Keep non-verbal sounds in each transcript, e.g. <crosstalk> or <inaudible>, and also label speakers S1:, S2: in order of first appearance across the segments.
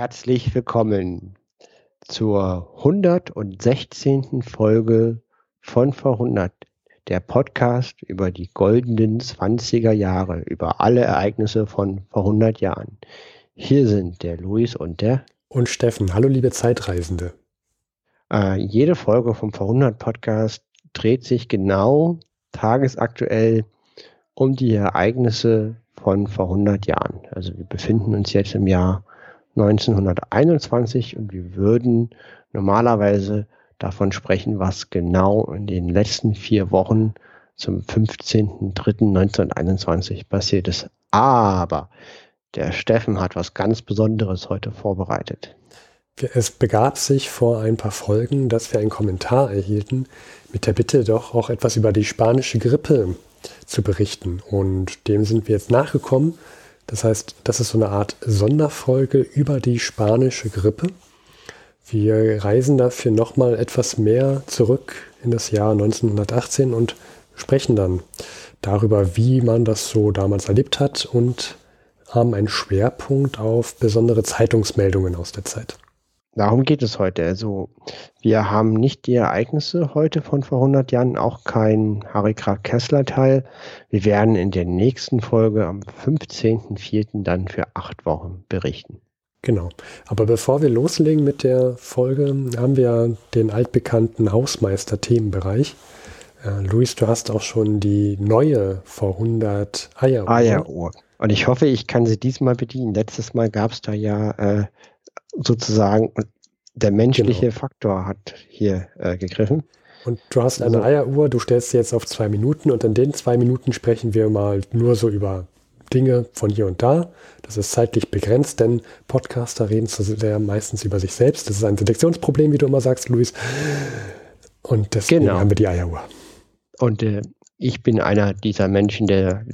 S1: Herzlich willkommen zur 116. Folge von Verhundert, der Podcast über die goldenen 20er Jahre, über alle Ereignisse von vor 100 Jahren. Hier sind der Luis und der
S2: und Steffen. Hallo liebe Zeitreisende.
S1: Äh, jede Folge vom Verhundert Podcast dreht sich genau tagesaktuell um die Ereignisse von vor 100 Jahren. Also wir befinden uns jetzt im Jahr 1921 und wir würden normalerweise davon sprechen, was genau in den letzten vier Wochen zum 15.03.1921 passiert ist. Aber der Steffen hat was ganz Besonderes heute vorbereitet.
S2: Es begab sich vor ein paar Folgen, dass wir einen Kommentar erhielten mit der Bitte, doch auch etwas über die spanische Grippe zu berichten. Und dem sind wir jetzt nachgekommen das heißt, das ist so eine Art Sonderfolge über die spanische Grippe. Wir reisen dafür nochmal etwas mehr zurück in das Jahr 1918 und sprechen dann darüber, wie man das so damals erlebt hat und haben einen Schwerpunkt auf besondere Zeitungsmeldungen aus der Zeit.
S1: Darum geht es heute. Also wir haben nicht die Ereignisse heute von vor 100 Jahren, auch kein Harry Krag Kessler Teil. Wir werden in der nächsten Folge am 15.04. dann für acht Wochen berichten.
S2: Genau. Aber bevor wir loslegen mit der Folge, haben wir den altbekannten Hausmeister-Themenbereich. Äh, Luis, du hast auch schon die neue vor 100 Eieruhr.
S1: Eieruhr. Und ich hoffe, ich kann sie diesmal bedienen. Letztes Mal gab es da ja äh, sozusagen der menschliche genau. Faktor hat hier äh, gegriffen.
S2: Und du hast eine also, Eieruhr, du stellst sie jetzt auf zwei Minuten und in den zwei Minuten sprechen wir mal nur so über Dinge von hier und da. Das ist zeitlich begrenzt, denn Podcaster reden zu sehr meistens über sich selbst. Das ist ein Selektionsproblem, wie du immer sagst, Luis. Und deswegen genau. haben wir die Eieruhr.
S1: Und äh, ich bin einer dieser Menschen, der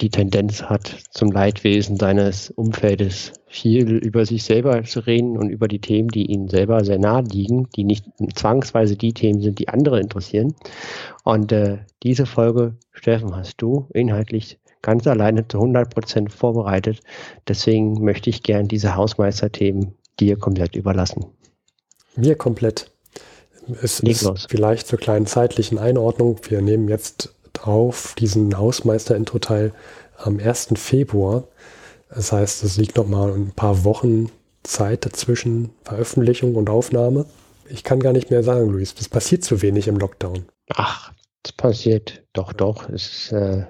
S1: die Tendenz hat, zum Leidwesen seines Umfeldes viel über sich selber zu reden und über die Themen, die ihnen selber sehr nahe liegen, die nicht zwangsweise die Themen sind, die andere interessieren. Und äh, diese Folge, Steffen, hast du inhaltlich ganz alleine zu 100 Prozent vorbereitet. Deswegen möchte ich gern diese Hausmeisterthemen dir komplett überlassen.
S2: Mir komplett. Es Leg ist vielleicht zur kleinen zeitlichen Einordnung. Wir nehmen jetzt auf diesen Hausmeister-Intro-Teil am 1. Februar. Das heißt, es liegt noch mal ein paar Wochen Zeit dazwischen Veröffentlichung und Aufnahme. Ich kann gar nicht mehr sagen, Luis. Es passiert zu wenig im Lockdown.
S1: Ach, es passiert doch, doch. Es ist äh,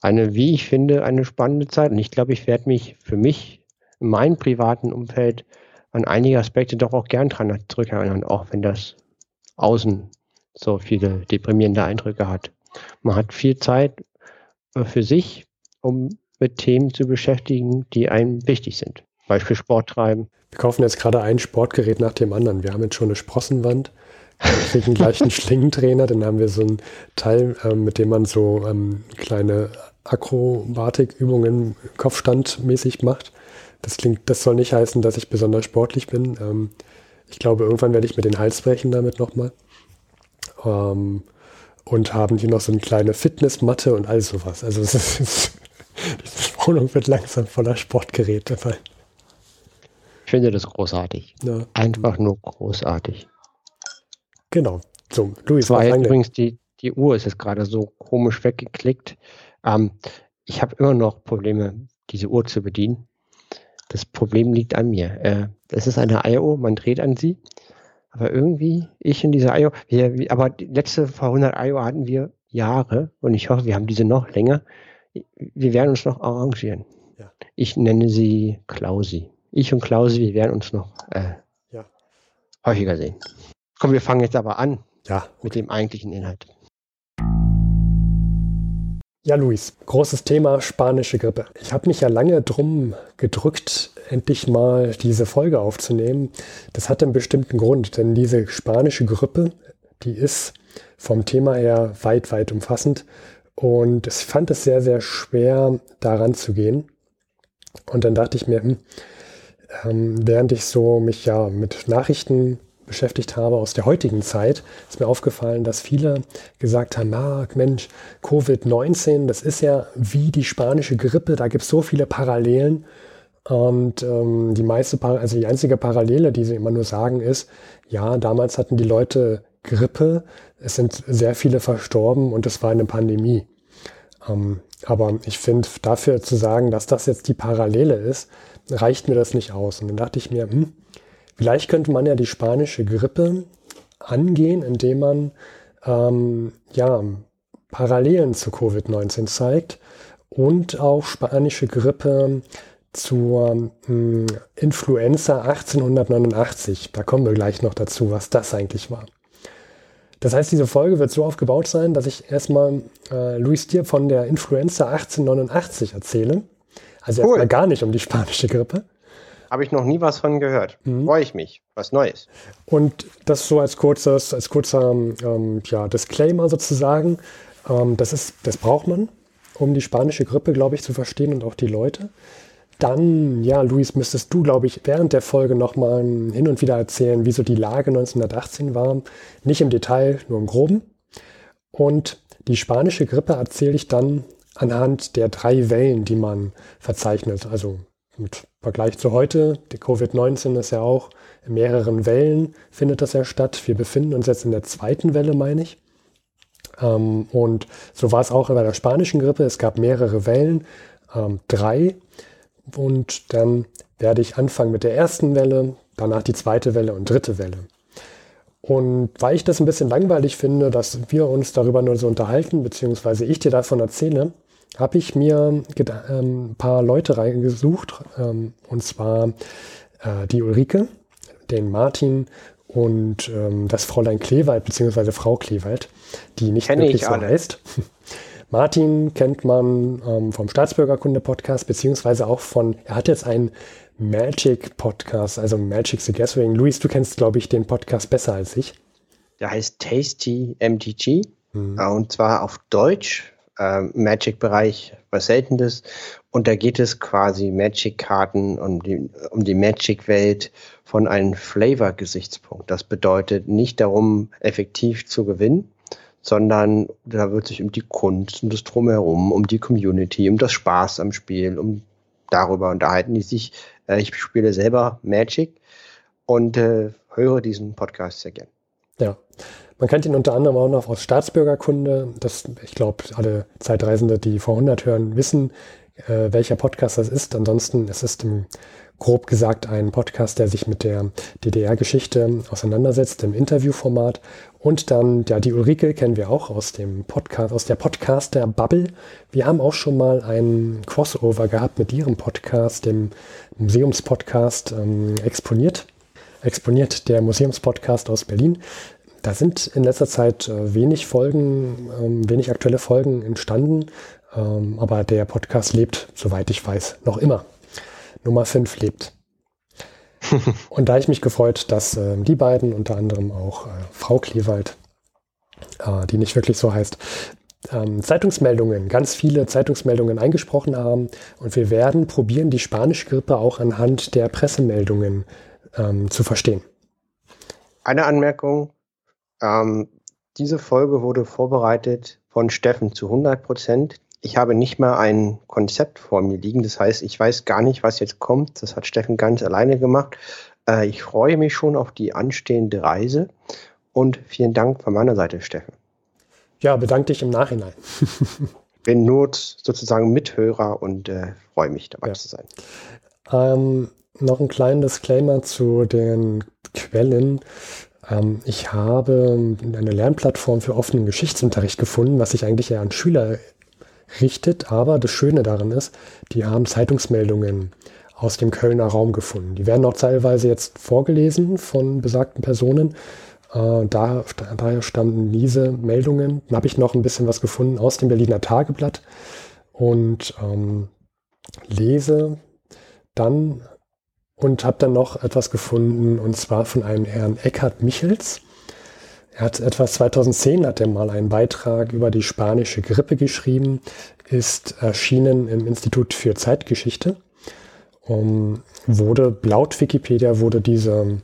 S1: eine, wie ich finde, eine spannende Zeit. Und ich glaube, ich werde mich für mich in meinem privaten Umfeld an einige Aspekte doch auch gern dran zurückerinnern, auch wenn das außen so viele deprimierende Eindrücke hat. Man hat viel Zeit äh, für sich, um mit Themen zu beschäftigen, die einem wichtig sind. Beispiel Sport treiben.
S2: Wir kaufen jetzt gerade ein Sportgerät nach dem anderen. Wir haben jetzt schon eine Sprossenwand. Wir kriegen <laughs> gleich einen Schlingentrainer. Dann haben wir so ein Teil, ähm, mit dem man so ähm, kleine Akrobatikübungen kopfstandmäßig macht. Das klingt, das soll nicht heißen, dass ich besonders sportlich bin. Ähm, ich glaube, irgendwann werde ich mir den Hals brechen damit nochmal. Ähm, und haben hier noch so eine kleine Fitnessmatte und all sowas. Also es ist, <laughs> diese Wohnung wird langsam voller Sportgeräte sein.
S1: Ich finde das großartig. Ja. Einfach nur großartig.
S2: Genau. So, Luis,
S1: war übrigens die, die Uhr ist jetzt gerade so komisch weggeklickt. Ähm, ich habe immer noch Probleme, diese Uhr zu bedienen. Das Problem liegt an mir. Äh, es ist eine Eieruhr, man dreht an sie aber irgendwie, ich in dieser IO, wir, aber die letzte vor 100 IO hatten wir Jahre und ich hoffe, wir haben diese noch länger. Wir werden uns noch arrangieren. Ja. Ich nenne sie Klausi. Ich und Klausi, wir werden uns noch äh, ja. häufiger sehen. Komm, wir fangen jetzt aber an ja. mit dem eigentlichen Inhalt.
S2: Ja, Luis, großes Thema spanische Grippe. Ich habe mich ja lange drum gedrückt, endlich mal diese Folge aufzunehmen. Das hat einen bestimmten Grund, denn diese spanische Grippe, die ist vom Thema her weit, weit umfassend. Und ich fand es sehr, sehr schwer, daran zu gehen. Und dann dachte ich mir, hm, ähm, während ich so mich ja mit Nachrichten beschäftigt habe aus der heutigen Zeit, ist mir aufgefallen, dass viele gesagt haben, ah, Mensch, Covid-19, das ist ja wie die spanische Grippe, da gibt es so viele Parallelen. Und ähm, die meiste, also die einzige Parallele, die sie immer nur sagen, ist, ja, damals hatten die Leute Grippe, es sind sehr viele verstorben und es war eine Pandemie. Ähm, aber ich finde, dafür zu sagen, dass das jetzt die Parallele ist, reicht mir das nicht aus. Und dann dachte ich mir, hm, vielleicht könnte man ja die spanische Grippe angehen, indem man ähm, ja, Parallelen zu Covid-19 zeigt und auch spanische Grippe zur ähm, Influenza 1889. Da kommen wir gleich noch dazu, was das eigentlich war. Das heißt, diese Folge wird so aufgebaut sein, dass ich erstmal äh, Luis dir von der Influenza 1889 erzähle. Also cool. erstmal gar nicht um die spanische Grippe.
S1: Habe ich noch nie was von gehört. Mhm. Freue ich mich. Was Neues.
S2: Und das so als kurzes, als kurzer ähm, ja, Disclaimer sozusagen. Ähm, das, ist, das braucht man, um die spanische Grippe, glaube ich, zu verstehen und auch die Leute. Dann, ja, Luis, müsstest du, glaube ich, während der Folge nochmal hin und wieder erzählen, wie so die Lage 1918 war. Nicht im Detail, nur im Groben. Und die spanische Grippe erzähle ich dann anhand der drei Wellen, die man verzeichnet. Also mit Vergleich zu heute, die Covid-19 ist ja auch in mehreren Wellen findet das ja statt. Wir befinden uns jetzt in der zweiten Welle, meine ich. Ähm, und so war es auch bei der spanischen Grippe. Es gab mehrere Wellen, ähm, drei. Und dann werde ich anfangen mit der ersten Welle, danach die zweite Welle und dritte Welle. Und weil ich das ein bisschen langweilig finde, dass wir uns darüber nur so unterhalten, beziehungsweise ich dir davon erzähle, habe ich mir ähm, ein paar Leute reingesucht, ähm, und zwar äh, die Ulrike, den Martin und ähm, das Fräulein Kleewald, beziehungsweise Frau Kleewald, die nicht
S1: Kenne
S2: wirklich
S1: so
S2: heißt. <laughs> Martin kennt man ähm, vom Staatsbürgerkunde-Podcast, beziehungsweise auch von, er hat jetzt einen Magic-Podcast, also Magic the Gathering. Luis, du kennst, glaube ich, den Podcast besser als ich.
S1: Der heißt Tasty MTG mhm. und zwar auf Deutsch, äh, Magic-Bereich, was Seltenes. Und da geht es quasi Magic-Karten um die, um die Magic-Welt von einem Flavor-Gesichtspunkt. Das bedeutet nicht darum, effektiv zu gewinnen, sondern da wird sich um die Kunst, um das Drumherum, um die Community, um das Spaß am Spiel, um darüber unterhalten die sich. Äh, ich spiele selber Magic und äh, höre diesen Podcast sehr gern.
S2: Ja, man kennt ihn unter anderem auch noch aus Staatsbürgerkunde. Das, ich glaube, alle Zeitreisende, die vor 100 hören, wissen, äh, welcher Podcast das ist. Ansonsten es ist im grob gesagt ein Podcast, der sich mit der DDR-Geschichte auseinandersetzt im Interviewformat. Und dann, ja, die Ulrike kennen wir auch aus dem Podcast, aus der Podcaster Bubble. Wir haben auch schon mal einen Crossover gehabt mit ihrem Podcast, dem Museumspodcast ähm, Exponiert. Exponiert, der Museumspodcast aus Berlin. Da sind in letzter Zeit äh, wenig Folgen, ähm, wenig aktuelle Folgen entstanden, ähm, aber der Podcast lebt, soweit ich weiß, noch immer. Nummer 5 lebt. <laughs> und da ich mich gefreut, dass äh, die beiden, unter anderem auch äh, Frau Kliewald, äh, die nicht wirklich so heißt, ähm, Zeitungsmeldungen, ganz viele Zeitungsmeldungen eingesprochen haben. Und wir werden probieren, die spanische Grippe auch anhand der Pressemeldungen ähm, zu verstehen.
S1: Eine Anmerkung. Ähm, diese Folge wurde vorbereitet von Steffen zu 100 Prozent ich habe nicht mal ein Konzept vor mir liegen. Das heißt, ich weiß gar nicht, was jetzt kommt. Das hat Steffen ganz alleine gemacht. Äh, ich freue mich schon auf die anstehende Reise und vielen Dank von meiner Seite, Steffen.
S2: Ja, bedanke dich im Nachhinein. <laughs>
S1: Bin nur sozusagen Mithörer und äh, freue mich dabei ja. zu sein.
S2: Ähm, noch ein kleiner Disclaimer zu den Quellen. Ähm, ich habe eine Lernplattform für offenen Geschichtsunterricht gefunden, was ich eigentlich eher an Schüler richtet. Aber das Schöne daran ist, die haben Zeitungsmeldungen aus dem Kölner Raum gefunden. Die werden auch teilweise jetzt vorgelesen von besagten Personen. Äh, da, daher standen diese Meldungen. Dann habe ich noch ein bisschen was gefunden aus dem Berliner Tageblatt und ähm, lese dann und habe dann noch etwas gefunden und zwar von einem Herrn Eckhard Michels. Er hat etwas 2010 hat er mal einen Beitrag über die spanische Grippe geschrieben, ist erschienen im Institut für Zeitgeschichte. Um, wurde laut Wikipedia wurde diese,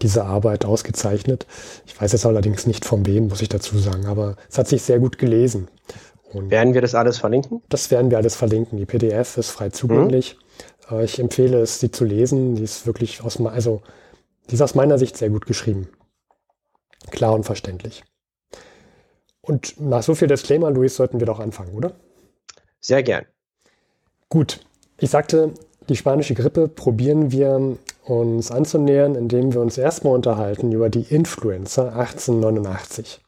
S2: diese Arbeit ausgezeichnet. Ich weiß jetzt allerdings nicht von wem, muss ich dazu sagen, aber es hat sich sehr gut gelesen.
S1: Und werden wir das alles verlinken?
S2: Das werden wir alles verlinken. Die PDF ist frei zugänglich. Ich empfehle es, sie zu lesen. Die ist wirklich aus, also, die ist aus meiner Sicht sehr gut geschrieben. Klar und verständlich. Und nach so viel Disclaimer, Luis, sollten wir doch anfangen, oder?
S1: Sehr gern.
S2: Gut. Ich sagte, die spanische Grippe probieren wir uns anzunähern, indem wir uns erstmal unterhalten über die Influenza 1889.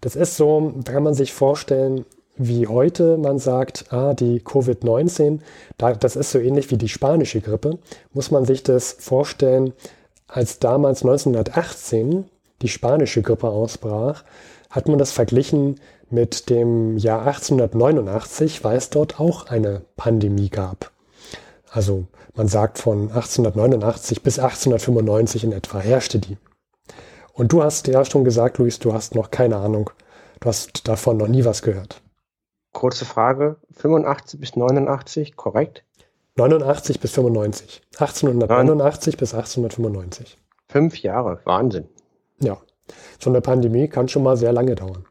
S2: Das ist so, da kann man sich vorstellen, wie heute man sagt, ah, die Covid-19, das ist so ähnlich wie die spanische Grippe, muss man sich das vorstellen, als damals 1918 die spanische Grippe ausbrach, hat man das verglichen mit dem Jahr 1889, weil es dort auch eine Pandemie gab. Also man sagt von 1889 bis 1895 in etwa herrschte die. Und du hast ja schon gesagt, Luis, du hast noch keine Ahnung. Du hast davon noch nie was gehört.
S1: Kurze Frage, 85 bis 89, korrekt?
S2: 89 bis 95. 1889 Nein. bis 1895.
S1: Fünf Jahre, Wahnsinn.
S2: Ja, so eine Pandemie kann schon mal sehr lange dauern.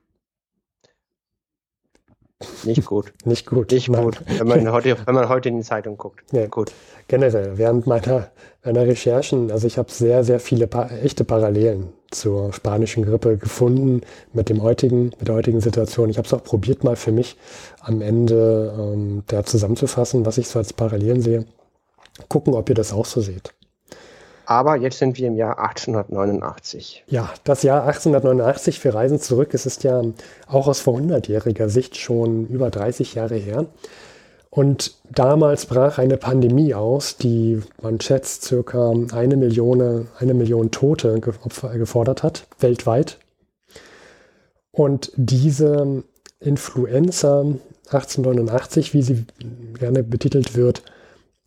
S1: Nicht gut. <laughs>
S2: Nicht gut.
S1: Nicht Nein. gut, wenn man, heute, wenn man heute in die Zeitung guckt.
S2: Ja. Gut. Generell, während meiner, meiner Recherchen, also ich habe sehr, sehr viele pa echte Parallelen zur spanischen Grippe gefunden mit dem heutigen, mit der heutigen Situation. Ich habe es auch probiert, mal für mich am Ende ähm, da zusammenzufassen, was ich so als Parallelen sehe. Gucken, ob ihr das auch so seht.
S1: Aber jetzt sind wir im Jahr 1889.
S2: Ja, das Jahr 1889, wir reisen zurück. Es ist ja auch aus vor 100-jähriger Sicht schon über 30 Jahre her. Und damals brach eine Pandemie aus, die man schätzt circa eine Million, eine Million Tote gefordert hat, weltweit. Und diese Influenza 1889, wie sie gerne betitelt wird,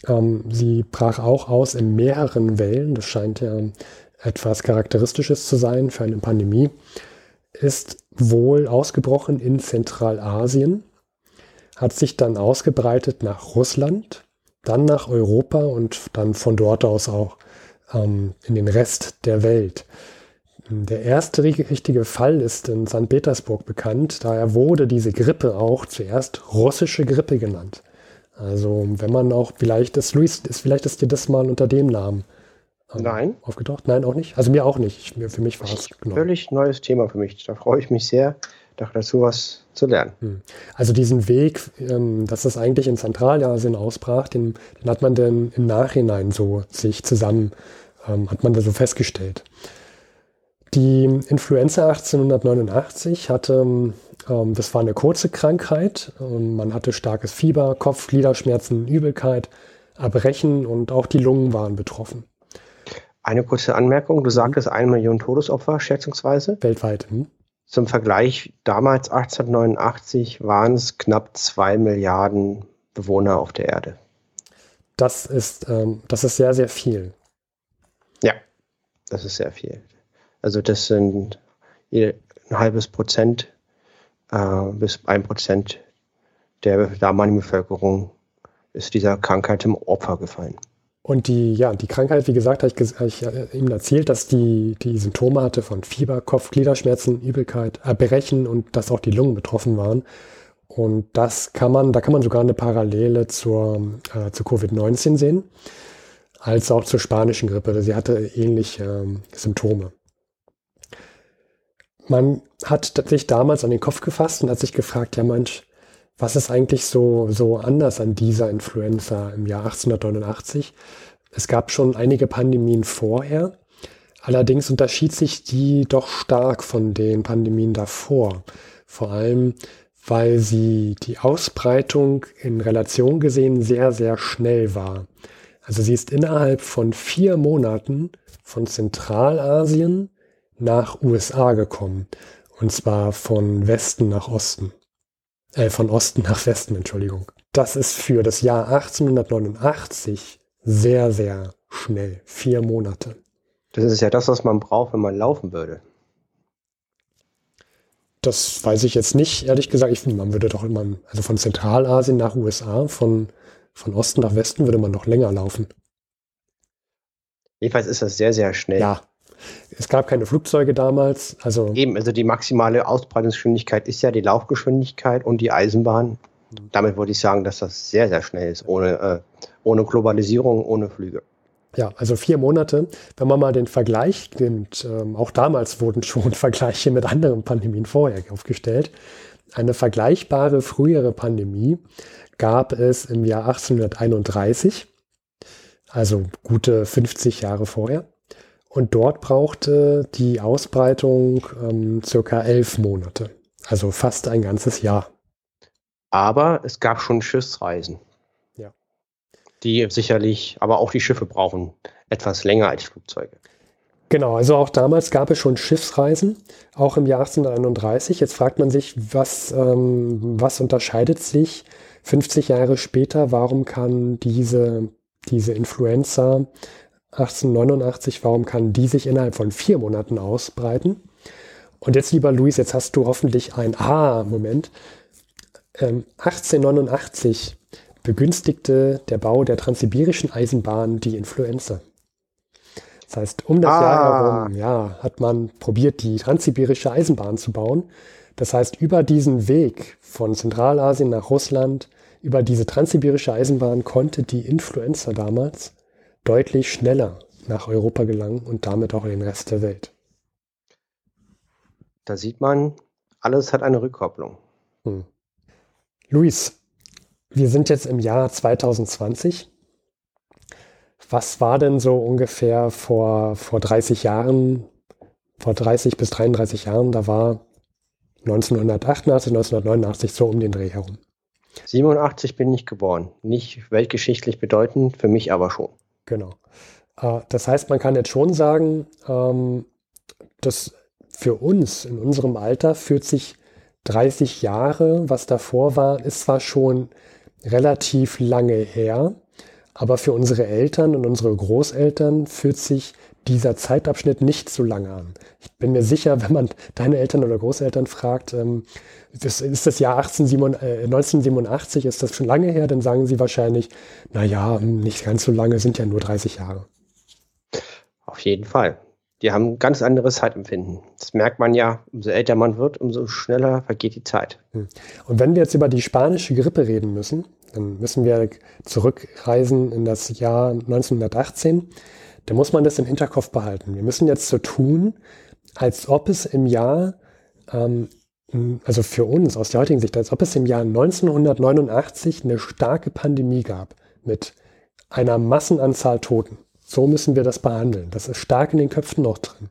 S2: ähm, sie brach auch aus in mehreren Wellen. Das scheint ja etwas Charakteristisches zu sein für eine Pandemie. Ist wohl ausgebrochen in Zentralasien, hat sich dann ausgebreitet nach Russland, dann nach Europa und dann von dort aus auch ähm, in den Rest der Welt. Der erste richtige Fall ist in St. Petersburg bekannt. Daher wurde diese Grippe auch zuerst russische Grippe genannt. Also wenn man auch, vielleicht ist Luis, ist, vielleicht ist dir das mal unter dem Namen
S1: ähm, Nein.
S2: aufgetaucht. Nein, auch nicht. Also mir auch nicht. Ich, für mich war es
S1: genau. Völlig neues Thema für mich. Da freue ich mich sehr, dazu was zu lernen. Hm.
S2: Also diesen Weg, ähm, dass das eigentlich in Zentralasien ausbrach, den, den hat man dann im Nachhinein so sich zusammen, ähm, hat man da so festgestellt. Die Influenza 1889 hatte ähm, das war eine kurze Krankheit. Man hatte starkes Fieber, Kopf, Gliederschmerzen, Übelkeit, Erbrechen und auch die Lungen waren betroffen.
S1: Eine kurze Anmerkung. Du sagtest eine Million Todesopfer schätzungsweise.
S2: Weltweit. Hm?
S1: Zum Vergleich, damals 1889 waren es knapp zwei Milliarden Bewohner auf der Erde.
S2: Das ist, ähm, das ist sehr, sehr viel.
S1: Ja, das ist sehr viel. Also das sind ein halbes Prozent äh, bis ein Prozent der damaligen Bevölkerung ist dieser Krankheit im Opfer gefallen.
S2: Und die, ja, die Krankheit, wie gesagt, habe ich, hab ich Ihnen erzählt, dass die, die Symptome hatte von Fieber, Kopf, Gliederschmerzen, Übelkeit, Erbrechen und dass auch die Lungen betroffen waren. Und das kann man, da kann man sogar eine Parallele zur, äh, zu Covid-19 sehen, als auch zur spanischen Grippe. Sie hatte ähnliche ähm, Symptome. Man hat sich damals an den Kopf gefasst und hat sich gefragt, ja Mensch, was ist eigentlich so, so anders an dieser Influenza im Jahr 1889? Es gab schon einige Pandemien vorher. Allerdings unterschied sich die doch stark von den Pandemien davor. Vor allem, weil sie die Ausbreitung in Relation gesehen sehr, sehr schnell war. Also sie ist innerhalb von vier Monaten von Zentralasien nach USA gekommen. Und zwar von Westen nach Osten. Äh, von Osten nach Westen, Entschuldigung. Das ist für das Jahr 1889 sehr, sehr schnell. Vier Monate.
S1: Das ist ja das, was man braucht, wenn man laufen würde.
S2: Das weiß ich jetzt nicht, ehrlich gesagt. Ich finde, man würde doch immer, also von Zentralasien nach USA, von, von Osten nach Westen würde man noch länger laufen.
S1: Jedenfalls ist das sehr, sehr schnell.
S2: Ja, es gab keine Flugzeuge damals. Also
S1: Eben, also die maximale Ausbreitungsgeschwindigkeit ist ja die Laufgeschwindigkeit und die Eisenbahn Damit würde ich sagen, dass das sehr, sehr schnell ist, ohne, äh, ohne Globalisierung, ohne Flüge.
S2: Ja, also vier Monate. Wenn man mal den Vergleich nimmt, ähm, auch damals wurden schon <laughs> Vergleiche mit anderen Pandemien vorher aufgestellt. Eine vergleichbare frühere Pandemie gab es im Jahr 1831, also gute 50 Jahre vorher. Und dort brauchte die Ausbreitung ähm, circa elf Monate, also fast ein ganzes Jahr.
S1: Aber es gab schon Schiffsreisen.
S2: Ja.
S1: Die sicherlich, aber auch die Schiffe brauchen etwas länger als Flugzeuge.
S2: Genau, also auch damals gab es schon Schiffsreisen, auch im Jahr 1831. Jetzt fragt man sich, was, ähm, was unterscheidet sich 50 Jahre später? Warum kann diese, diese Influenza 1889, warum kann die sich innerhalb von vier Monaten ausbreiten? Und jetzt, lieber Luis, jetzt hast du hoffentlich ein Ah-Moment. Ähm, 1889 begünstigte der Bau der transsibirischen Eisenbahn die Influenza. Das heißt, um das ah. Jahr herum ja, hat man probiert, die transsibirische Eisenbahn zu bauen. Das heißt, über diesen Weg von Zentralasien nach Russland, über diese transsibirische Eisenbahn konnte die Influenza damals deutlich schneller nach Europa gelangen und damit auch in den Rest der Welt.
S1: Da sieht man, alles hat eine Rückkopplung. Hm.
S2: Luis, wir sind jetzt im Jahr 2020. Was war denn so ungefähr vor, vor 30 Jahren, vor 30 bis 33 Jahren? Da war 1988, 1989 so um den Dreh herum.
S1: 87 bin ich geboren. Nicht weltgeschichtlich bedeutend, für mich aber schon.
S2: Genau. Äh, das heißt, man kann jetzt schon sagen, ähm, dass für uns in unserem Alter fühlt sich 30 Jahre, was davor war, ist zwar schon relativ lange her, aber für unsere Eltern und unsere Großeltern fühlt sich dieser Zeitabschnitt nicht so lange an. Ich bin mir sicher, <laughs> wenn man deine Eltern oder Großeltern fragt, ähm, das ist das Jahr 1887, äh, 1987, ist das schon lange her, dann sagen sie wahrscheinlich, na ja, hm, nicht ganz so lange, sind ja nur 30 Jahre.
S1: Auf jeden Fall. Die haben ein ganz anderes Zeitempfinden. Das merkt man ja, umso älter man wird, umso schneller vergeht die Zeit. Hm.
S2: Und wenn wir jetzt über die spanische Grippe reden müssen, dann müssen wir zurückreisen in das Jahr 1918. Da muss man das im Hinterkopf behalten. Wir müssen jetzt so tun, als ob es im Jahr, ähm, also für uns aus der heutigen Sicht, als ob es im Jahr 1989 eine starke Pandemie gab mit einer Massenanzahl Toten. So müssen wir das behandeln. Das ist stark in den Köpfen noch drin.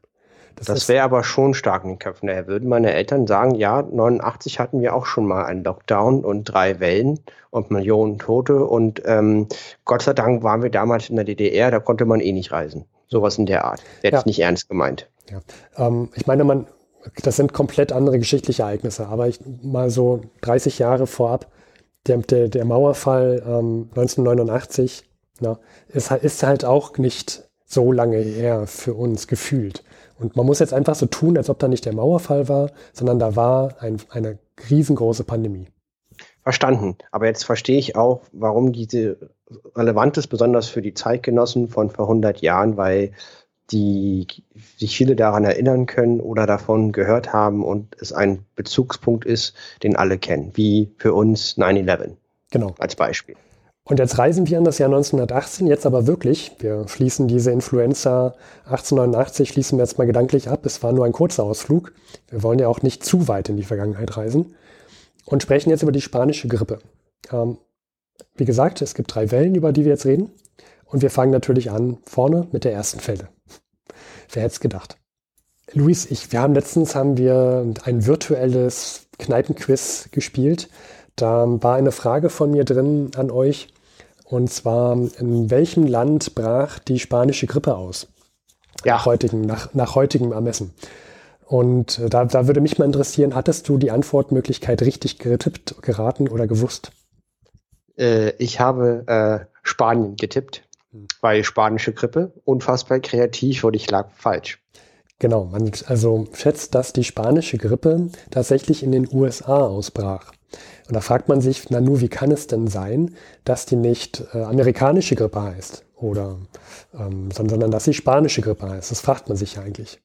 S1: Das, das wäre aber schon stark in den Köpfen. Daher würden meine Eltern sagen, ja, 89 hatten wir auch schon mal einen Lockdown und drei Wellen und Millionen Tote und ähm, Gott sei Dank waren wir damals in der DDR, da konnte man eh nicht reisen. Sowas in der Art. Hätte ja. ich nicht ernst gemeint.
S2: Ja. Ähm, ich meine, man, das sind komplett andere geschichtliche Ereignisse, aber ich mal so 30 Jahre vorab, der, der, der Mauerfall ähm, 1989 na, ist, ist halt auch nicht so lange her für uns gefühlt. Und man muss jetzt einfach so tun, als ob da nicht der Mauerfall war, sondern da war ein, eine riesengroße Pandemie.
S1: Verstanden. Aber jetzt verstehe ich auch, warum diese relevant ist, besonders für die Zeitgenossen von vor 100 Jahren, weil die sich viele daran erinnern können oder davon gehört haben und es ein Bezugspunkt ist, den alle kennen, wie für uns 9-11.
S2: Genau.
S1: Als Beispiel.
S2: Und jetzt reisen wir an das Jahr 1918, jetzt aber wirklich. Wir schließen diese Influenza 1889, schließen wir jetzt mal gedanklich ab. Es war nur ein kurzer Ausflug. Wir wollen ja auch nicht zu weit in die Vergangenheit reisen. Und sprechen jetzt über die spanische Grippe. Ähm, wie gesagt, es gibt drei Wellen, über die wir jetzt reden. Und wir fangen natürlich an vorne mit der ersten Welle. Wer hätte es gedacht? Luis, ich, wir haben letztens haben wir ein virtuelles Kneipenquiz gespielt. Da war eine Frage von mir drin an euch. Und zwar, in welchem Land brach die spanische Grippe aus? Ja. Nach, heutigen, nach, nach heutigem Ermessen. Und äh, da, da würde mich mal interessieren, hattest du die Antwortmöglichkeit richtig getippt, geraten oder gewusst?
S1: Äh, ich habe äh, Spanien getippt, weil spanische Grippe, unfassbar kreativ und ich lag falsch.
S2: Genau, man also schätzt, dass die spanische Grippe tatsächlich in den USA ausbrach. Und da fragt man sich, na nur, wie kann es denn sein, dass die nicht äh, amerikanische Grippe heißt? Oder, ähm, sondern dass sie spanische Grippe heißt? Das fragt man sich ja eigentlich.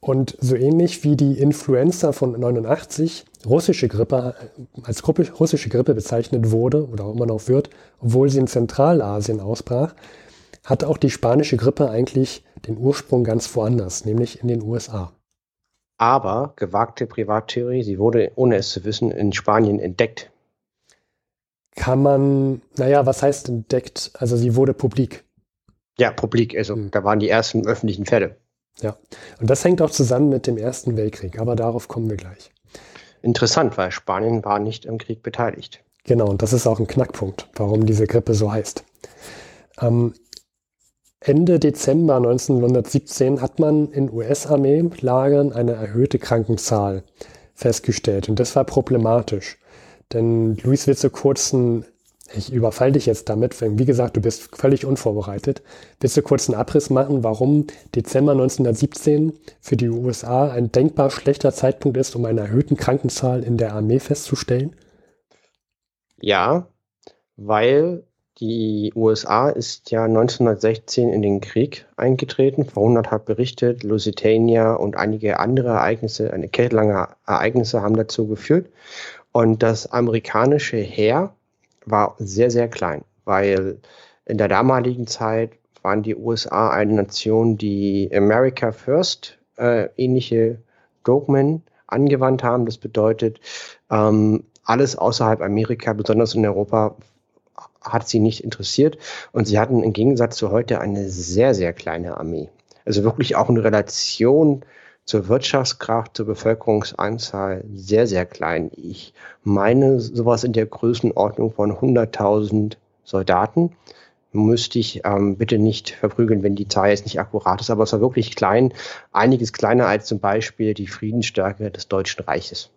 S2: Und so ähnlich wie die Influenza von 89 russische Grippe als Gruppe, russische Grippe bezeichnet wurde oder immer noch wird, obwohl sie in Zentralasien ausbrach, hat auch die spanische Grippe eigentlich den Ursprung ganz woanders, nämlich in den USA.
S1: Aber gewagte Privattheorie, sie wurde, ohne es zu wissen, in Spanien entdeckt.
S2: Kann man, naja, was heißt entdeckt? Also sie wurde publik.
S1: Ja, publik, also hm. da waren die ersten öffentlichen Fälle.
S2: Ja, und das hängt auch zusammen mit dem Ersten Weltkrieg, aber darauf kommen wir gleich.
S1: Interessant, weil Spanien war nicht im Krieg beteiligt.
S2: Genau, und das ist auch ein Knackpunkt, warum diese Grippe so heißt. Ähm, Ende Dezember 1917 hat man in US-Armee-Lagern eine erhöhte Krankenzahl festgestellt. Und das war problematisch. Denn Luis wird so kurz einen ich überfall dich jetzt damit, wenn, wie gesagt, du bist völlig unvorbereitet. Willst du kurz einen Abriss machen, warum Dezember 1917 für die USA ein denkbar schlechter Zeitpunkt ist, um eine erhöhten Krankenzahl in der Armee festzustellen?
S1: Ja, weil die USA ist ja 1916 in den Krieg eingetreten. Verhundert hat berichtet, Lusitania und einige andere Ereignisse, eine Kette langer Ereignisse haben dazu geführt. Und das amerikanische Heer war sehr, sehr klein, weil in der damaligen Zeit waren die USA eine Nation, die America First äh, ähnliche Dogmen angewandt haben. Das bedeutet, ähm, alles außerhalb Amerika, besonders in Europa, hat sie nicht interessiert. Und sie hatten im Gegensatz zu heute eine sehr, sehr kleine Armee. Also wirklich auch in Relation zur Wirtschaftskraft, zur Bevölkerungsanzahl sehr, sehr klein. Ich meine sowas in der Größenordnung von 100.000 Soldaten. Müsste ich ähm, bitte nicht verprügeln, wenn die Zahl jetzt nicht akkurat ist, aber es war wirklich klein, einiges kleiner als zum Beispiel die Friedensstärke des Deutschen Reiches.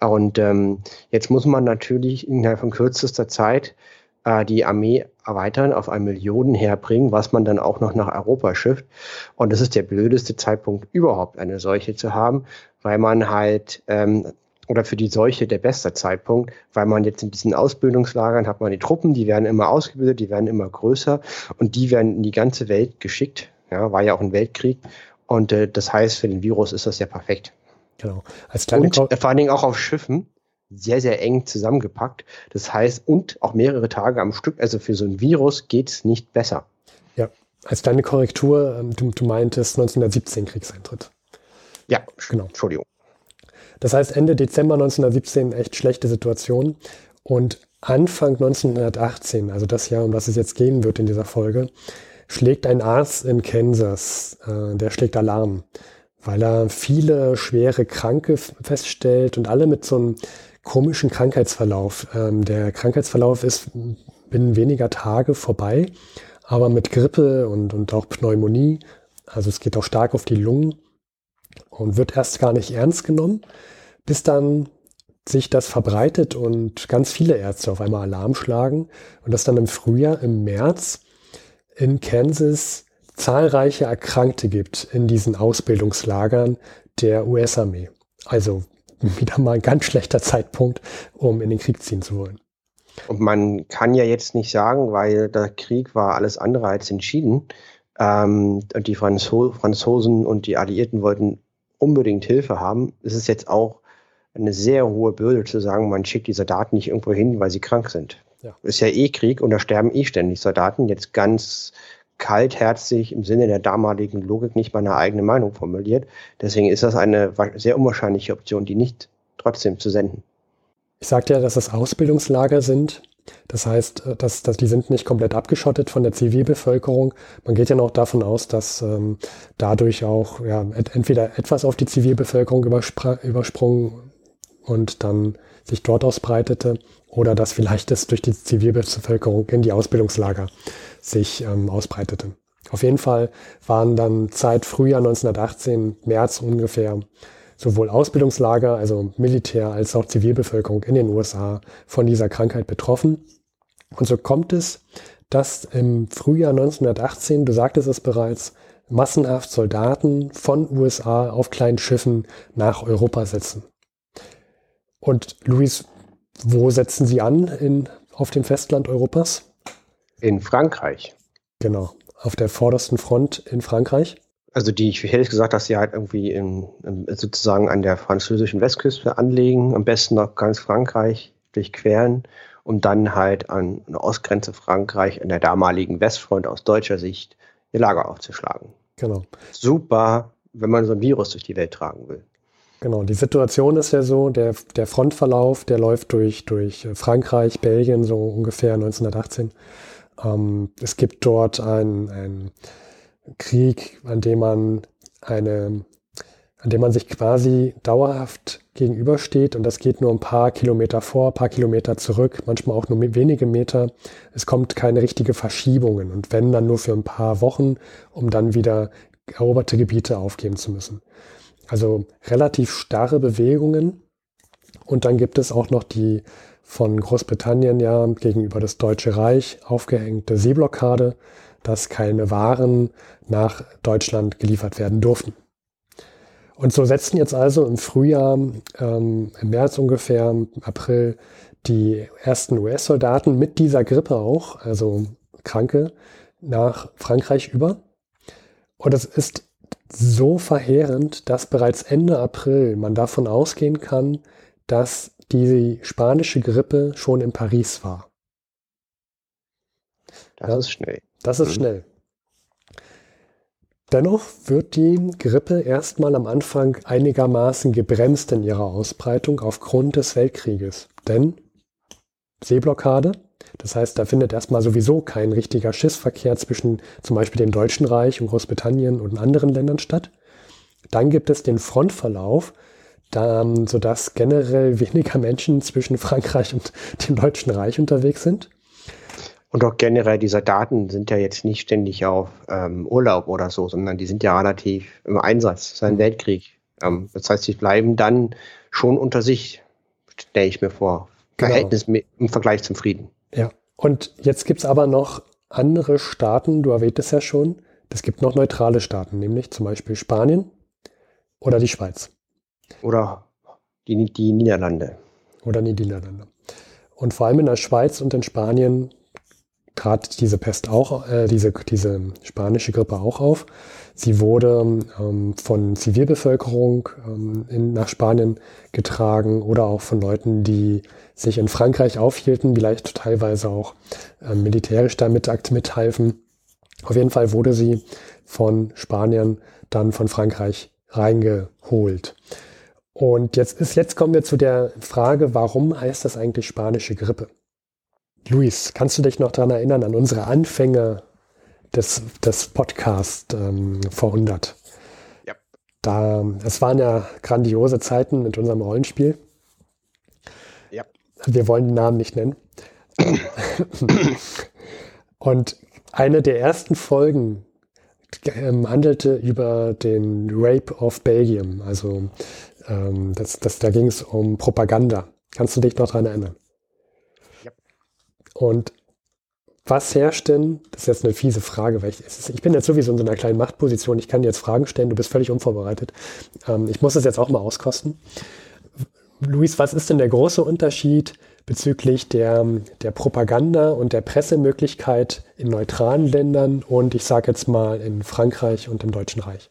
S1: Und ähm, jetzt muss man natürlich innerhalb von kürzester Zeit äh, die Armee erweitern, auf ein Millionenheer bringen, was man dann auch noch nach Europa schifft. Und das ist der blödeste Zeitpunkt überhaupt, eine solche zu haben, weil man halt, ähm, oder für die Seuche der beste Zeitpunkt, weil man jetzt in diesen Ausbildungslagern hat man die Truppen, die werden immer ausgebildet, die werden immer größer und die werden in die ganze Welt geschickt. Ja, war ja auch ein Weltkrieg. Und äh, das heißt, für den Virus ist das ja perfekt. Genau. Als kleine und äh, vor allen Dingen auch auf Schiffen sehr, sehr eng zusammengepackt. Das heißt, und auch mehrere Tage am Stück. Also für so ein Virus geht es nicht besser.
S2: Ja, als kleine Korrektur, ähm, du, du meintest 1917 Kriegseintritt.
S1: Ja, genau. Entschuldigung.
S2: Das heißt, Ende Dezember 1917 echt schlechte Situation. Und Anfang 1918, also das Jahr, um das es jetzt gehen wird in dieser Folge, schlägt ein Arzt in Kansas, äh, der schlägt Alarm, weil er viele schwere Kranke feststellt und alle mit so einem komischen Krankheitsverlauf. Ähm, der Krankheitsverlauf ist binnen weniger Tage vorbei, aber mit Grippe und, und auch Pneumonie, also es geht auch stark auf die Lungen und wird erst gar nicht ernst genommen, bis dann sich das verbreitet und ganz viele Ärzte auf einmal Alarm schlagen und das dann im Frühjahr, im März in Kansas zahlreiche Erkrankte gibt in diesen Ausbildungslagern der US-Armee. Also <laughs> wieder mal ein ganz schlechter Zeitpunkt, um in den Krieg ziehen zu wollen.
S1: Und man kann ja jetzt nicht sagen, weil der Krieg war alles andere als entschieden. Ähm, und die Franzo Franzosen und die Alliierten wollten unbedingt Hilfe haben. Es ist jetzt auch eine sehr hohe Bürde zu sagen, man schickt die Soldaten nicht irgendwo hin, weil sie krank sind. Ja. Ist ja eh Krieg und da sterben eh ständig Soldaten. Jetzt ganz kaltherzig im Sinne der damaligen Logik nicht meine eigene Meinung formuliert. Deswegen ist das eine sehr unwahrscheinliche Option, die nicht trotzdem zu senden.
S2: Ich sagte ja, dass es Ausbildungslager sind. Das heißt, äh, dass, dass die sind nicht komplett abgeschottet von der Zivilbevölkerung. Man geht ja noch davon aus, dass ähm, dadurch auch ja, entweder etwas auf die Zivilbevölkerung übersprungen und dann sich dort ausbreitete oder dass vielleicht es durch die Zivilbevölkerung in die Ausbildungslager sich ähm, ausbreitete. Auf jeden Fall waren dann seit Frühjahr 1918, März ungefähr, sowohl Ausbildungslager, also Militär als auch Zivilbevölkerung in den USA von dieser Krankheit betroffen. Und so kommt es, dass im Frühjahr 1918, du sagtest es bereits, massenhaft Soldaten von USA auf kleinen Schiffen nach Europa setzen. Und Luis, wo setzen sie an in, auf dem Festland Europas?
S1: In Frankreich.
S2: Genau, auf der vordersten Front in Frankreich.
S1: Also die, ich hätte gesagt, dass sie halt irgendwie in, in, sozusagen an der französischen Westküste anlegen, am besten noch ganz Frankreich durchqueren und dann halt an der Ostgrenze Frankreich, an der damaligen Westfront aus deutscher Sicht, ihr Lager aufzuschlagen.
S2: Genau.
S1: Super, wenn man so ein Virus durch die Welt tragen will.
S2: Genau, die Situation ist ja so, der, der Frontverlauf, der läuft durch, durch Frankreich, Belgien so ungefähr 1918. Ähm, es gibt dort einen Krieg, an dem man eine, an dem man sich quasi dauerhaft gegenübersteht und das geht nur ein paar Kilometer vor, ein paar Kilometer zurück, manchmal auch nur wenige Meter. Es kommt keine richtige Verschiebungen und wenn dann nur für ein paar Wochen, um dann wieder eroberte Gebiete aufgeben zu müssen. Also relativ starre Bewegungen und dann gibt es auch noch die von Großbritannien ja gegenüber das Deutsche Reich aufgehängte Seeblockade, dass keine Waren nach Deutschland geliefert werden durften. Und so setzten jetzt also im Frühjahr, ähm, im März ungefähr, April, die ersten US-Soldaten mit dieser Grippe auch, also Kranke, nach Frankreich über. Und es ist so verheerend, dass bereits Ende April man davon ausgehen kann, dass die spanische Grippe schon in Paris war.
S1: Das ja, ist schnell.
S2: Das ist mhm. schnell. Dennoch wird die Grippe erstmal am Anfang einigermaßen gebremst in ihrer Ausbreitung aufgrund des Weltkrieges. Denn Seeblockade, das heißt, da findet erstmal sowieso kein richtiger Schiffsverkehr zwischen zum Beispiel dem Deutschen Reich und Großbritannien und anderen Ländern statt. Dann gibt es den Frontverlauf, da, sodass generell weniger Menschen zwischen Frankreich und dem Deutschen Reich unterwegs sind.
S1: Und auch generell, diese Daten sind ja jetzt nicht ständig auf ähm, Urlaub oder so, sondern die sind ja relativ im Einsatz. Das ist ein mhm. Weltkrieg. Ähm, das heißt, sie bleiben dann schon unter sich, stelle ich mir vor. Genau. Verhältnis im Vergleich zum Frieden.
S2: Ja. Und jetzt gibt es aber noch andere Staaten, du erwähntest ja schon, es gibt noch neutrale Staaten, nämlich zum Beispiel Spanien oder die Schweiz.
S1: Oder die, die Niederlande.
S2: Oder die Niederlande. Und vor allem in der Schweiz und in Spanien trat diese Pest auch, äh, diese, diese spanische Grippe auch auf. Sie wurde ähm, von Zivilbevölkerung ähm, in, nach Spanien getragen oder auch von Leuten, die sich in Frankreich aufhielten, vielleicht teilweise auch äh, militärisch damit mithalfen. Auf jeden Fall wurde sie von Spaniern dann von Frankreich reingeholt. Und jetzt ist, jetzt kommen wir zu der Frage, warum heißt das eigentlich spanische Grippe? Luis, kannst du dich noch daran erinnern, an unsere Anfänge des, des Podcasts ähm, vor 100? Ja. Da, es waren ja grandiose Zeiten mit unserem Rollenspiel. Ja. Wir wollen den Namen nicht nennen. <coughs> Und eine der ersten Folgen ähm, handelte über den Rape of Belgium. Also ähm, das, das, da ging es um Propaganda. Kannst du dich noch daran erinnern? Und was herrscht denn, das ist jetzt eine fiese Frage, weil ich, ist, ich bin jetzt sowieso in so einer kleinen Machtposition, ich kann dir jetzt Fragen stellen, du bist völlig unvorbereitet. Ähm, ich muss das jetzt auch mal auskosten. Luis, was ist denn der große Unterschied bezüglich der, der Propaganda und der Pressemöglichkeit in neutralen Ländern und ich sage jetzt mal in Frankreich und im Deutschen Reich?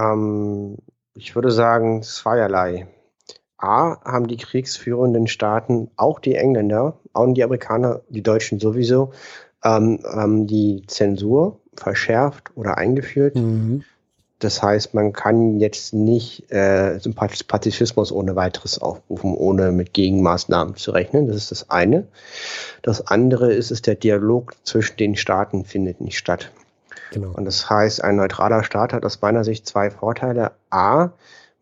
S1: Ähm, ich würde sagen zweierlei. A, haben die kriegsführenden Staaten, auch die Engländer, auch die Amerikaner, die Deutschen sowieso, ähm, ähm, die Zensur verschärft oder eingeführt. Mhm. Das heißt, man kann jetzt nicht äh, Pazifismus ohne weiteres aufrufen, ohne mit Gegenmaßnahmen zu rechnen. Das ist das eine. Das andere ist, ist der Dialog zwischen den Staaten findet nicht statt. Genau. Und das heißt, ein neutraler Staat hat aus meiner Sicht zwei Vorteile. A,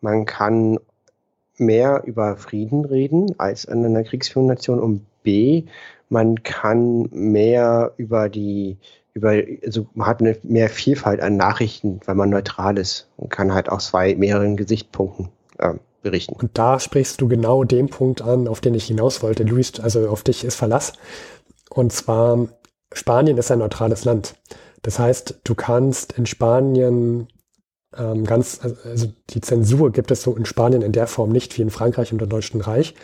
S1: man kann mehr über Frieden reden als in einer kriegsführenden Nation und B, man kann mehr über die, über, also man hat eine mehr Vielfalt an Nachrichten, weil man neutral ist und kann halt aus zwei mehreren Gesichtspunkten äh, berichten.
S2: Und da sprichst du genau den Punkt an, auf den ich hinaus wollte. Luis, also auf dich ist Verlass. Und zwar, Spanien ist ein neutrales Land. Das heißt, du kannst in Spanien ähm, ganz, also die Zensur gibt es so in Spanien in der Form nicht wie in Frankreich und im Deutschen Reich.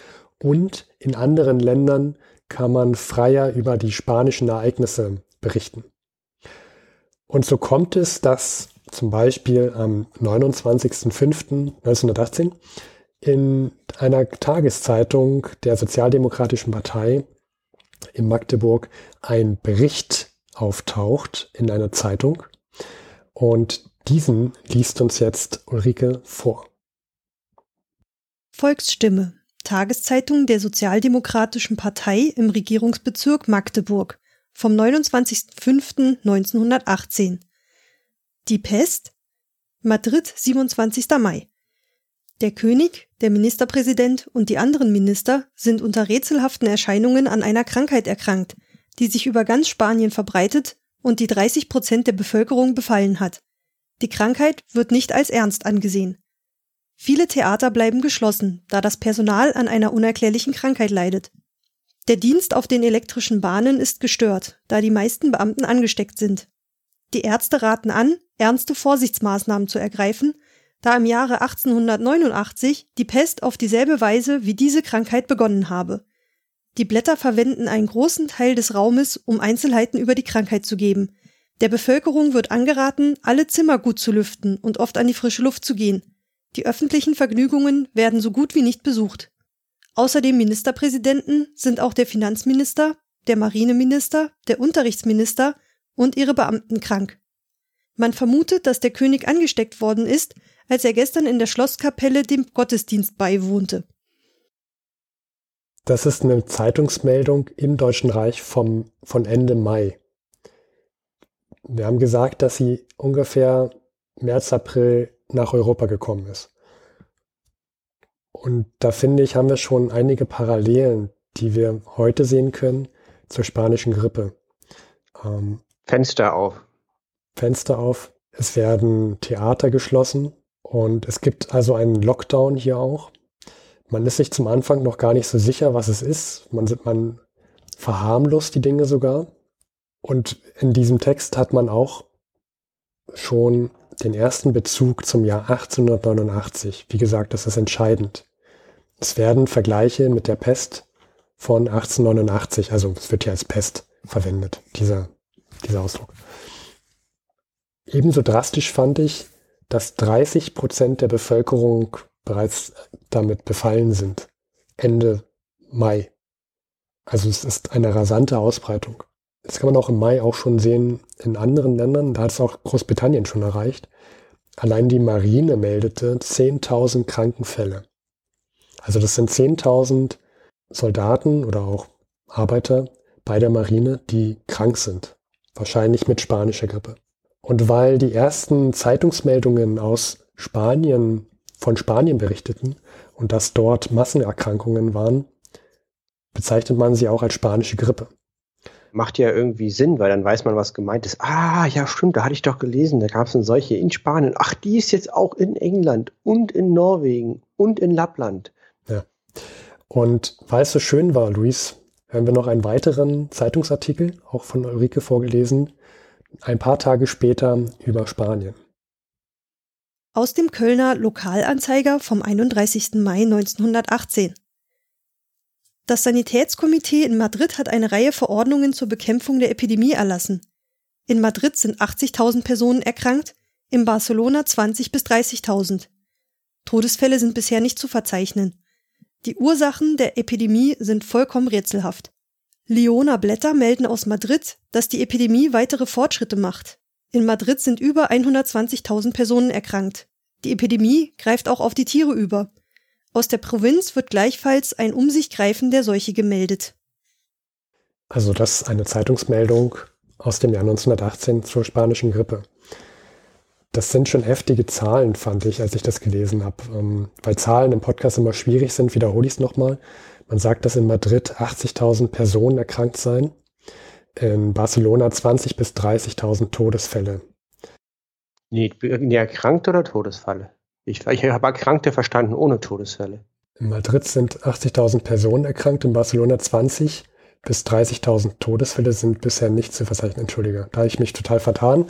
S2: Und in anderen Ländern kann man freier über die spanischen Ereignisse berichten. Und so kommt es, dass zum Beispiel am 29.05.1918 in einer Tageszeitung der Sozialdemokratischen Partei in Magdeburg ein Bericht auftaucht in einer Zeitung. Und diesen liest uns jetzt Ulrike vor.
S3: Volksstimme, Tageszeitung der Sozialdemokratischen Partei im Regierungsbezirk Magdeburg vom 29.05.1918. Die Pest, Madrid, 27. Mai. Der König, der Ministerpräsident und die anderen Minister sind unter rätselhaften Erscheinungen an einer Krankheit erkrankt, die sich über ganz Spanien verbreitet und die 30 Prozent der Bevölkerung befallen hat. Die Krankheit wird nicht als ernst angesehen. Viele Theater bleiben geschlossen, da das Personal an einer unerklärlichen Krankheit leidet. Der Dienst auf den elektrischen Bahnen ist gestört, da die meisten Beamten angesteckt sind. Die Ärzte raten an, ernste Vorsichtsmaßnahmen zu ergreifen, da im Jahre 1889 die Pest auf dieselbe Weise wie diese Krankheit begonnen habe. Die Blätter verwenden einen großen Teil des Raumes, um Einzelheiten über die Krankheit zu geben. Der Bevölkerung wird angeraten, alle Zimmer gut zu lüften und oft an die frische Luft zu gehen. Die öffentlichen Vergnügungen werden so gut wie nicht besucht. Außer dem Ministerpräsidenten sind auch der Finanzminister, der Marineminister, der Unterrichtsminister und ihre Beamten krank. Man vermutet, dass der König angesteckt worden ist, als er gestern in der Schlosskapelle dem Gottesdienst beiwohnte.
S2: Das ist eine Zeitungsmeldung im Deutschen Reich vom, von Ende Mai. Wir haben gesagt, dass sie ungefähr März, April nach Europa gekommen ist. Und da finde ich, haben wir schon einige Parallelen, die wir heute sehen können zur spanischen Grippe.
S1: Ähm, Fenster auf.
S2: Fenster auf. Es werden Theater geschlossen und es gibt also einen Lockdown hier auch. Man ist sich zum Anfang noch gar nicht so sicher, was es ist. Man, man verharmlost die Dinge sogar. Und in diesem Text hat man auch schon den ersten Bezug zum Jahr 1889. Wie gesagt, das ist entscheidend. Es werden Vergleiche mit der Pest von 1889, also es wird ja als Pest verwendet, dieser, dieser Ausdruck. Ebenso drastisch fand ich, dass 30 Prozent der Bevölkerung bereits damit befallen sind. Ende Mai. Also es ist eine rasante Ausbreitung. Das kann man auch im Mai auch schon sehen in anderen Ländern. Da hat es auch Großbritannien schon erreicht. Allein die Marine meldete 10.000 Krankenfälle. Also das sind 10.000 Soldaten oder auch Arbeiter bei der Marine, die krank sind. Wahrscheinlich mit spanischer Grippe. Und weil die ersten Zeitungsmeldungen aus Spanien von Spanien berichteten und dass dort Massenerkrankungen waren, bezeichnet man sie auch als spanische Grippe
S1: macht ja irgendwie Sinn, weil dann weiß man, was gemeint ist. Ah, ja, stimmt, da hatte ich doch gelesen, da gab es eine solche in Spanien. Ach, die ist jetzt auch in England und in Norwegen und in Lappland.
S2: Ja. Und weil es so schön war, Luis, haben wir noch einen weiteren Zeitungsartikel, auch von Ulrike vorgelesen, ein paar Tage später über Spanien.
S3: Aus dem Kölner Lokalanzeiger vom 31. Mai 1918. Das Sanitätskomitee in Madrid hat eine Reihe Verordnungen zur Bekämpfung der Epidemie erlassen. In Madrid sind 80.000 Personen erkrankt, in Barcelona 20 bis 30.000. Todesfälle sind bisher nicht zu verzeichnen. Die Ursachen der Epidemie sind vollkommen rätselhaft. Leona Blätter melden aus Madrid, dass die Epidemie weitere Fortschritte macht. In Madrid sind über 120.000 Personen erkrankt. Die Epidemie greift auch auf die Tiere über. Aus der Provinz wird gleichfalls ein Um sich greifen der Seuche gemeldet.
S2: Also das ist eine Zeitungsmeldung aus dem Jahr 1918 zur spanischen Grippe. Das sind schon heftige Zahlen, fand ich, als ich das gelesen habe. Ähm, weil Zahlen im Podcast immer schwierig sind, wiederhole ich es nochmal. Man sagt, dass in Madrid 80.000 Personen erkrankt seien, in Barcelona 20.000 bis 30.000 Todesfälle.
S1: Nee, erkrankt oder Todesfälle? Ich, ich habe Erkrankte verstanden ohne Todesfälle.
S2: In Madrid sind 80.000 Personen erkrankt, in Barcelona 20. bis 30.000 Todesfälle sind bisher nicht zu verzeichnen. Entschuldige, da habe ich mich total vertan.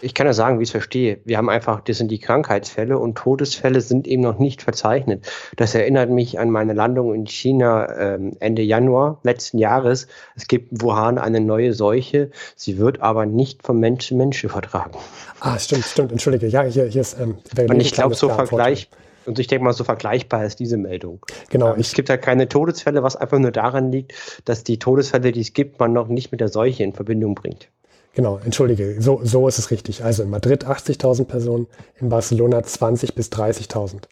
S1: Ich kann ja sagen, wie ich es verstehe. Wir haben einfach, das sind die Krankheitsfälle und Todesfälle sind eben noch nicht verzeichnet. Das erinnert mich an meine Landung in China ähm, Ende Januar letzten Jahres. Es gibt in Wuhan eine neue Seuche. Sie wird aber nicht vom Menschen Menschen vertragen.
S2: Ah, stimmt, stimmt. Entschuldige. Ja, hier, hier ist.
S1: Ähm, und ich glaube, so Vergleich. Und ich denke mal, so vergleichbar ist diese Meldung.
S2: Genau.
S1: Ähm, es gibt halt keine Todesfälle, was einfach nur daran liegt, dass die Todesfälle, die es gibt, man noch nicht mit der Seuche in Verbindung bringt.
S2: Genau, entschuldige, so, so ist es richtig. Also in Madrid 80.000 Personen, in Barcelona 20.000 bis 30.000.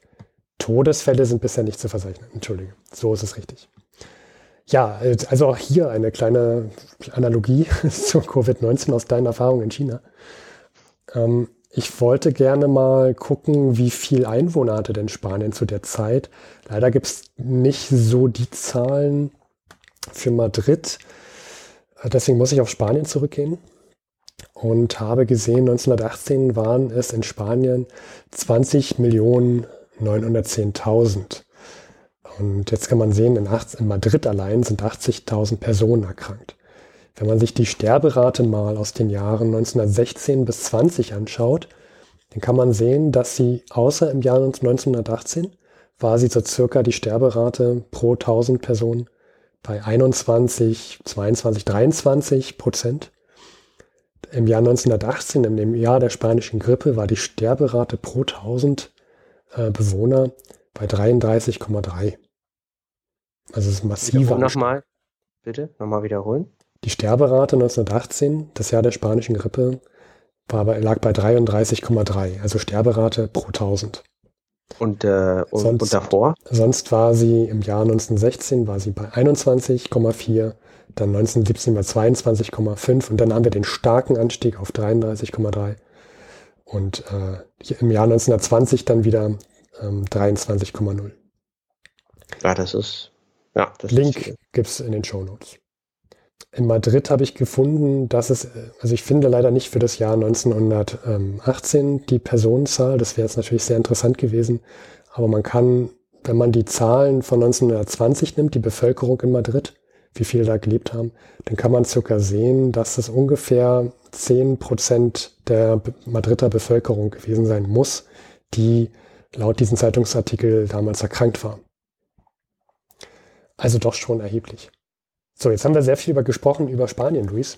S2: Todesfälle sind bisher nicht zu verzeichnen. Entschuldige, so ist es richtig. Ja, also auch hier eine kleine Analogie <laughs> zu Covid-19 aus deinen Erfahrungen in China. Ähm, ich wollte gerne mal gucken, wie viel Einwohner hatte denn Spanien zu der Zeit. Leider gibt es nicht so die Zahlen für Madrid. Deswegen muss ich auf Spanien zurückgehen und habe gesehen, 1918 waren es in Spanien 20 Millionen 910.000. Und jetzt kann man sehen, in, in Madrid allein sind 80.000 Personen erkrankt. Wenn man sich die Sterberate mal aus den Jahren 1916 bis 20 anschaut, dann kann man sehen, dass sie außer im Jahr 1918 war sie so circa die Sterberate pro 1000 Personen bei 21, 22, 23 Prozent. Im Jahr 1918, in dem Jahr der spanischen Grippe, war die Sterberate pro 1000 äh, Bewohner bei 33,3. Also es ist massiv.
S1: Nochmal, bitte, nochmal wiederholen.
S2: Die Sterberate 1918, das Jahr der spanischen Grippe, war bei, lag bei 33,3, also Sterberate pro 1000.
S1: Und, äh, und, sonst, und davor?
S2: Sonst war sie im Jahr 1916 war sie bei 21,4, dann 1917 bei 22,5 und dann haben wir den starken Anstieg auf 33,3 und äh, im Jahr 1920 dann wieder ähm, 23,0.
S1: Ja, das ist
S2: ja. Das Link gibt es in den Show Notes. In Madrid habe ich gefunden, dass es, also ich finde leider nicht für das Jahr 1918 die Personenzahl, das wäre jetzt natürlich sehr interessant gewesen, aber man kann, wenn man die Zahlen von 1920 nimmt, die Bevölkerung in Madrid, wie viele da gelebt haben, dann kann man circa sehen, dass es ungefähr 10 Prozent der Madrider Bevölkerung gewesen sein muss, die laut diesem Zeitungsartikel damals erkrankt war. Also doch schon erheblich. So, jetzt haben wir sehr viel über gesprochen über Spanien, Luis.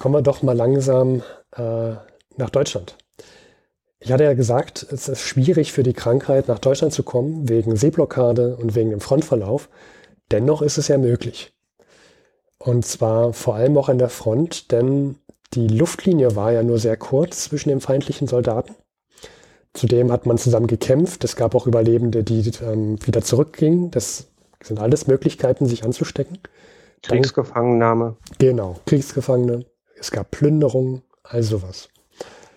S2: Kommen wir doch mal langsam äh, nach Deutschland. Ich hatte ja gesagt, es ist schwierig für die Krankheit nach Deutschland zu kommen, wegen Seeblockade und wegen dem Frontverlauf. Dennoch ist es ja möglich. Und zwar vor allem auch an der Front, denn die Luftlinie war ja nur sehr kurz zwischen den feindlichen Soldaten. Zudem hat man zusammen gekämpft. Es gab auch Überlebende, die ähm, wieder zurückgingen. Das das sind alles Möglichkeiten, sich anzustecken.
S1: Kriegsgefangennahme.
S2: Genau, Kriegsgefangene. Es gab Plünderungen, all sowas.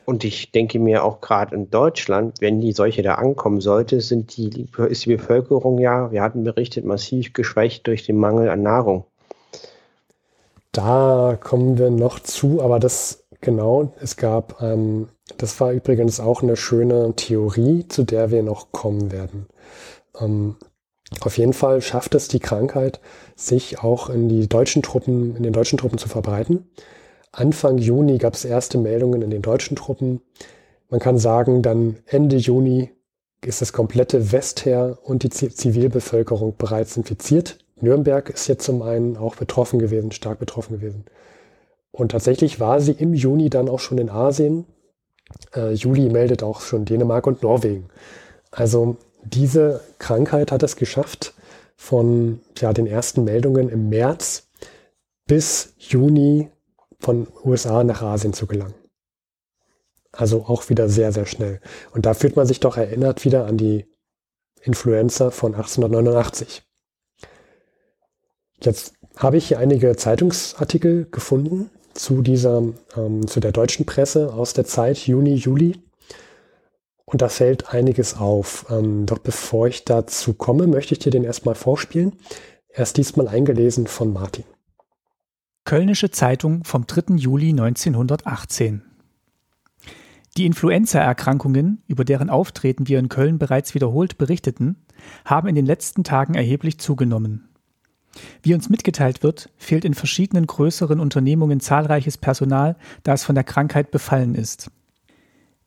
S1: Und ich denke mir auch gerade in Deutschland, wenn die Seuche da ankommen sollte, sind die, ist die Bevölkerung ja, wir hatten berichtet, massiv geschwächt durch den Mangel an Nahrung.
S2: Da kommen wir noch zu, aber das genau, es gab, ähm, das war übrigens auch eine schöne Theorie, zu der wir noch kommen werden. Ähm, auf jeden Fall schafft es die Krankheit, sich auch in die deutschen Truppen, in den deutschen Truppen zu verbreiten. Anfang Juni gab es erste Meldungen in den deutschen Truppen. Man kann sagen, dann Ende Juni ist das komplette Westheer und die Zivilbevölkerung bereits infiziert. Nürnberg ist jetzt zum einen auch betroffen gewesen, stark betroffen gewesen. Und tatsächlich war sie im Juni dann auch schon in Asien. Äh, Juli meldet auch schon Dänemark und Norwegen. Also diese Krankheit hat es geschafft, von ja, den ersten Meldungen im März bis Juni von USA nach Asien zu gelangen. Also auch wieder sehr, sehr schnell. Und da fühlt man sich doch erinnert wieder an die Influenza von 1889. Jetzt habe ich hier einige Zeitungsartikel gefunden zu dieser, ähm, zu der deutschen Presse aus der Zeit Juni, Juli und da fällt einiges auf. Ähm, doch bevor ich dazu komme, möchte ich dir den erstmal vorspielen. Er ist diesmal eingelesen von Martin.
S4: Kölnische Zeitung vom 3. Juli 1918. Die Influenzaerkrankungen, über deren Auftreten wir in Köln bereits wiederholt berichteten, haben in den letzten Tagen erheblich zugenommen. Wie uns mitgeteilt wird, fehlt in verschiedenen größeren Unternehmungen zahlreiches Personal, da es von der Krankheit befallen ist.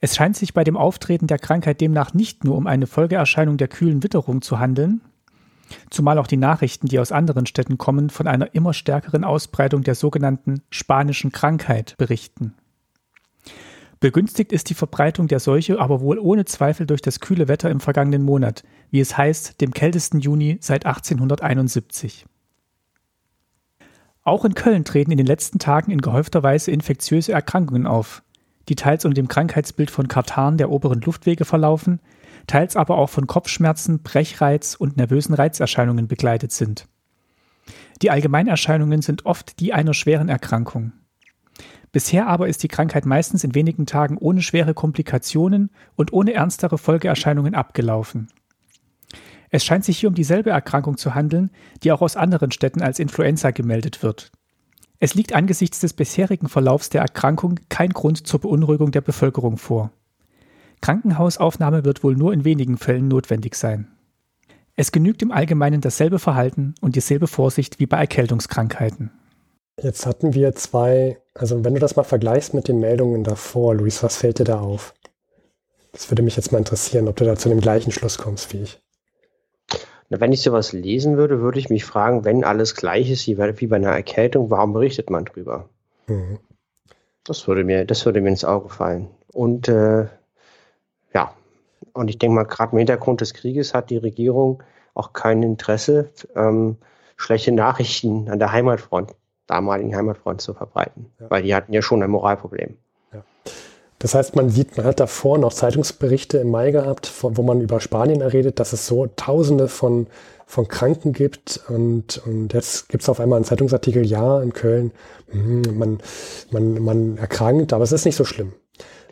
S4: Es scheint sich bei dem Auftreten der Krankheit demnach nicht nur um eine Folgeerscheinung der kühlen Witterung zu handeln, zumal auch die Nachrichten, die aus anderen Städten kommen, von einer immer stärkeren Ausbreitung der sogenannten spanischen Krankheit berichten. Begünstigt ist die Verbreitung der Seuche aber wohl ohne Zweifel durch das kühle Wetter im vergangenen Monat, wie es heißt, dem kältesten Juni seit 1871. Auch in Köln treten in den letzten Tagen in gehäufter Weise infektiöse Erkrankungen auf, die teils unter dem Krankheitsbild von Katarrh der oberen Luftwege verlaufen, teils aber auch von Kopfschmerzen, Brechreiz und nervösen Reizerscheinungen begleitet sind. Die Allgemeinerscheinungen sind oft die einer schweren Erkrankung. Bisher aber ist die Krankheit meistens in wenigen Tagen ohne schwere Komplikationen und ohne ernstere Folgeerscheinungen abgelaufen. Es scheint sich hier um dieselbe Erkrankung zu handeln, die auch aus anderen Städten als Influenza gemeldet wird. Es liegt angesichts des bisherigen Verlaufs der Erkrankung kein Grund zur Beunruhigung der Bevölkerung vor. Krankenhausaufnahme wird wohl nur in wenigen Fällen notwendig sein. Es genügt im Allgemeinen dasselbe Verhalten und dieselbe Vorsicht wie bei Erkältungskrankheiten.
S2: Jetzt hatten wir zwei, also wenn du das mal vergleichst mit den Meldungen davor, Luis, was fällt dir da auf? Das würde mich jetzt mal interessieren, ob du da zu dem gleichen Schluss kommst wie ich.
S1: Wenn ich sowas lesen würde, würde ich mich fragen, wenn alles gleich ist wie bei, wie bei einer Erkältung, warum berichtet man drüber? Mhm. Das würde mir, das würde mir ins Auge fallen. Und äh, ja, und ich denke mal, gerade im Hintergrund des Krieges hat die Regierung auch kein Interesse, ähm, schlechte Nachrichten an der Heimatfront, damaligen Heimatfront zu verbreiten, ja. weil die hatten ja schon ein Moralproblem.
S2: Das heißt, man sieht, man hat davor noch Zeitungsberichte im Mai gehabt, wo man über Spanien redet, dass es so Tausende von, von Kranken gibt und, und jetzt gibt es auf einmal einen Zeitungsartikel, ja, in Köln, hm, man, man, man erkrankt, aber es ist nicht so schlimm.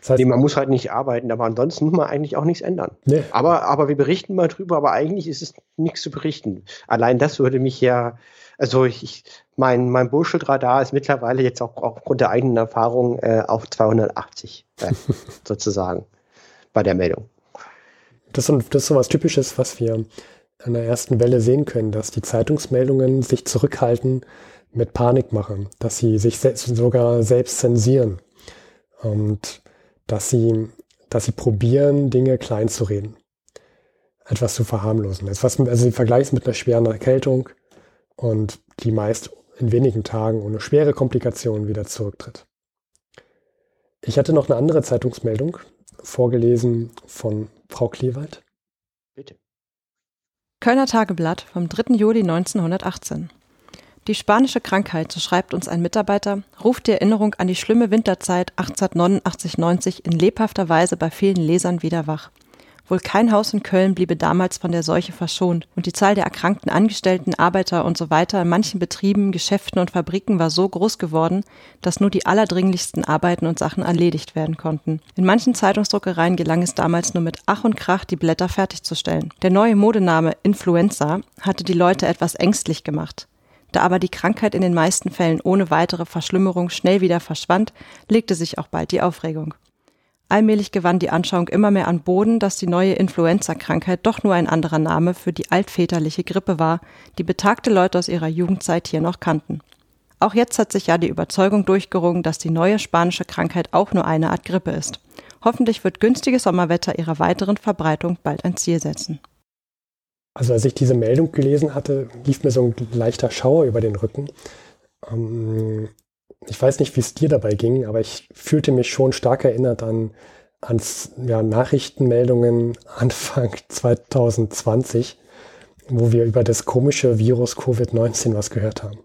S1: Das heißt, nee, man muss halt nicht arbeiten, aber ansonsten muss man eigentlich auch nichts ändern. Nee. Aber, aber wir berichten mal drüber, aber eigentlich ist es nichts zu berichten. Allein das würde mich ja, also ich, mein, mein Bullshit-Radar ist mittlerweile jetzt auch aufgrund der eigenen Erfahrung äh, auf 280 äh, <laughs> sozusagen bei der Meldung.
S2: Das ist, das ist so was Typisches, was wir an der ersten Welle sehen können, dass die Zeitungsmeldungen sich zurückhalten mit Panikmache, dass sie sich selbst, sogar selbst zensieren. Und dass sie, dass sie probieren, Dinge klein zu reden. Etwas zu verharmlosen. Etwas, also sie vergleichen es mit einer schweren Erkältung und die meist in wenigen Tagen ohne schwere Komplikationen wieder zurücktritt. Ich hatte noch eine andere Zeitungsmeldung vorgelesen von Frau Klewald.
S5: Bitte. Kölner Tageblatt vom 3. Juli 1918. Die spanische Krankheit, so schreibt uns ein Mitarbeiter, ruft die Erinnerung an die schlimme Winterzeit 1889-90 in lebhafter Weise bei vielen Lesern wieder wach. Wohl kein Haus in Köln bliebe damals von der Seuche verschont und die Zahl der erkrankten Angestellten, Arbeiter und so weiter in manchen Betrieben, Geschäften und Fabriken war so groß geworden, dass nur die allerdringlichsten Arbeiten und Sachen erledigt werden konnten. In manchen Zeitungsdruckereien gelang es damals nur mit Ach und Krach, die Blätter fertigzustellen. Der neue Modename Influenza hatte die Leute etwas ängstlich gemacht. Da aber die Krankheit in den meisten Fällen ohne weitere Verschlimmerung schnell wieder verschwand, legte sich auch bald die Aufregung. Allmählich gewann die Anschauung immer mehr an Boden, dass die neue Influenza-Krankheit doch nur ein anderer Name für die altväterliche Grippe war, die betagte Leute aus ihrer Jugendzeit hier noch kannten. Auch jetzt hat sich ja die Überzeugung durchgerungen, dass die neue spanische Krankheit auch nur eine Art Grippe ist. Hoffentlich wird günstiges Sommerwetter ihrer weiteren Verbreitung bald ein Ziel setzen.
S2: Also als ich diese Meldung gelesen hatte, lief mir so ein leichter Schauer über den Rücken. Ähm, ich weiß nicht, wie es dir dabei ging, aber ich fühlte mich schon stark erinnert an ans ja, Nachrichtenmeldungen <laughs> Anfang 2020, wo wir über das komische Virus Covid-19 was gehört haben.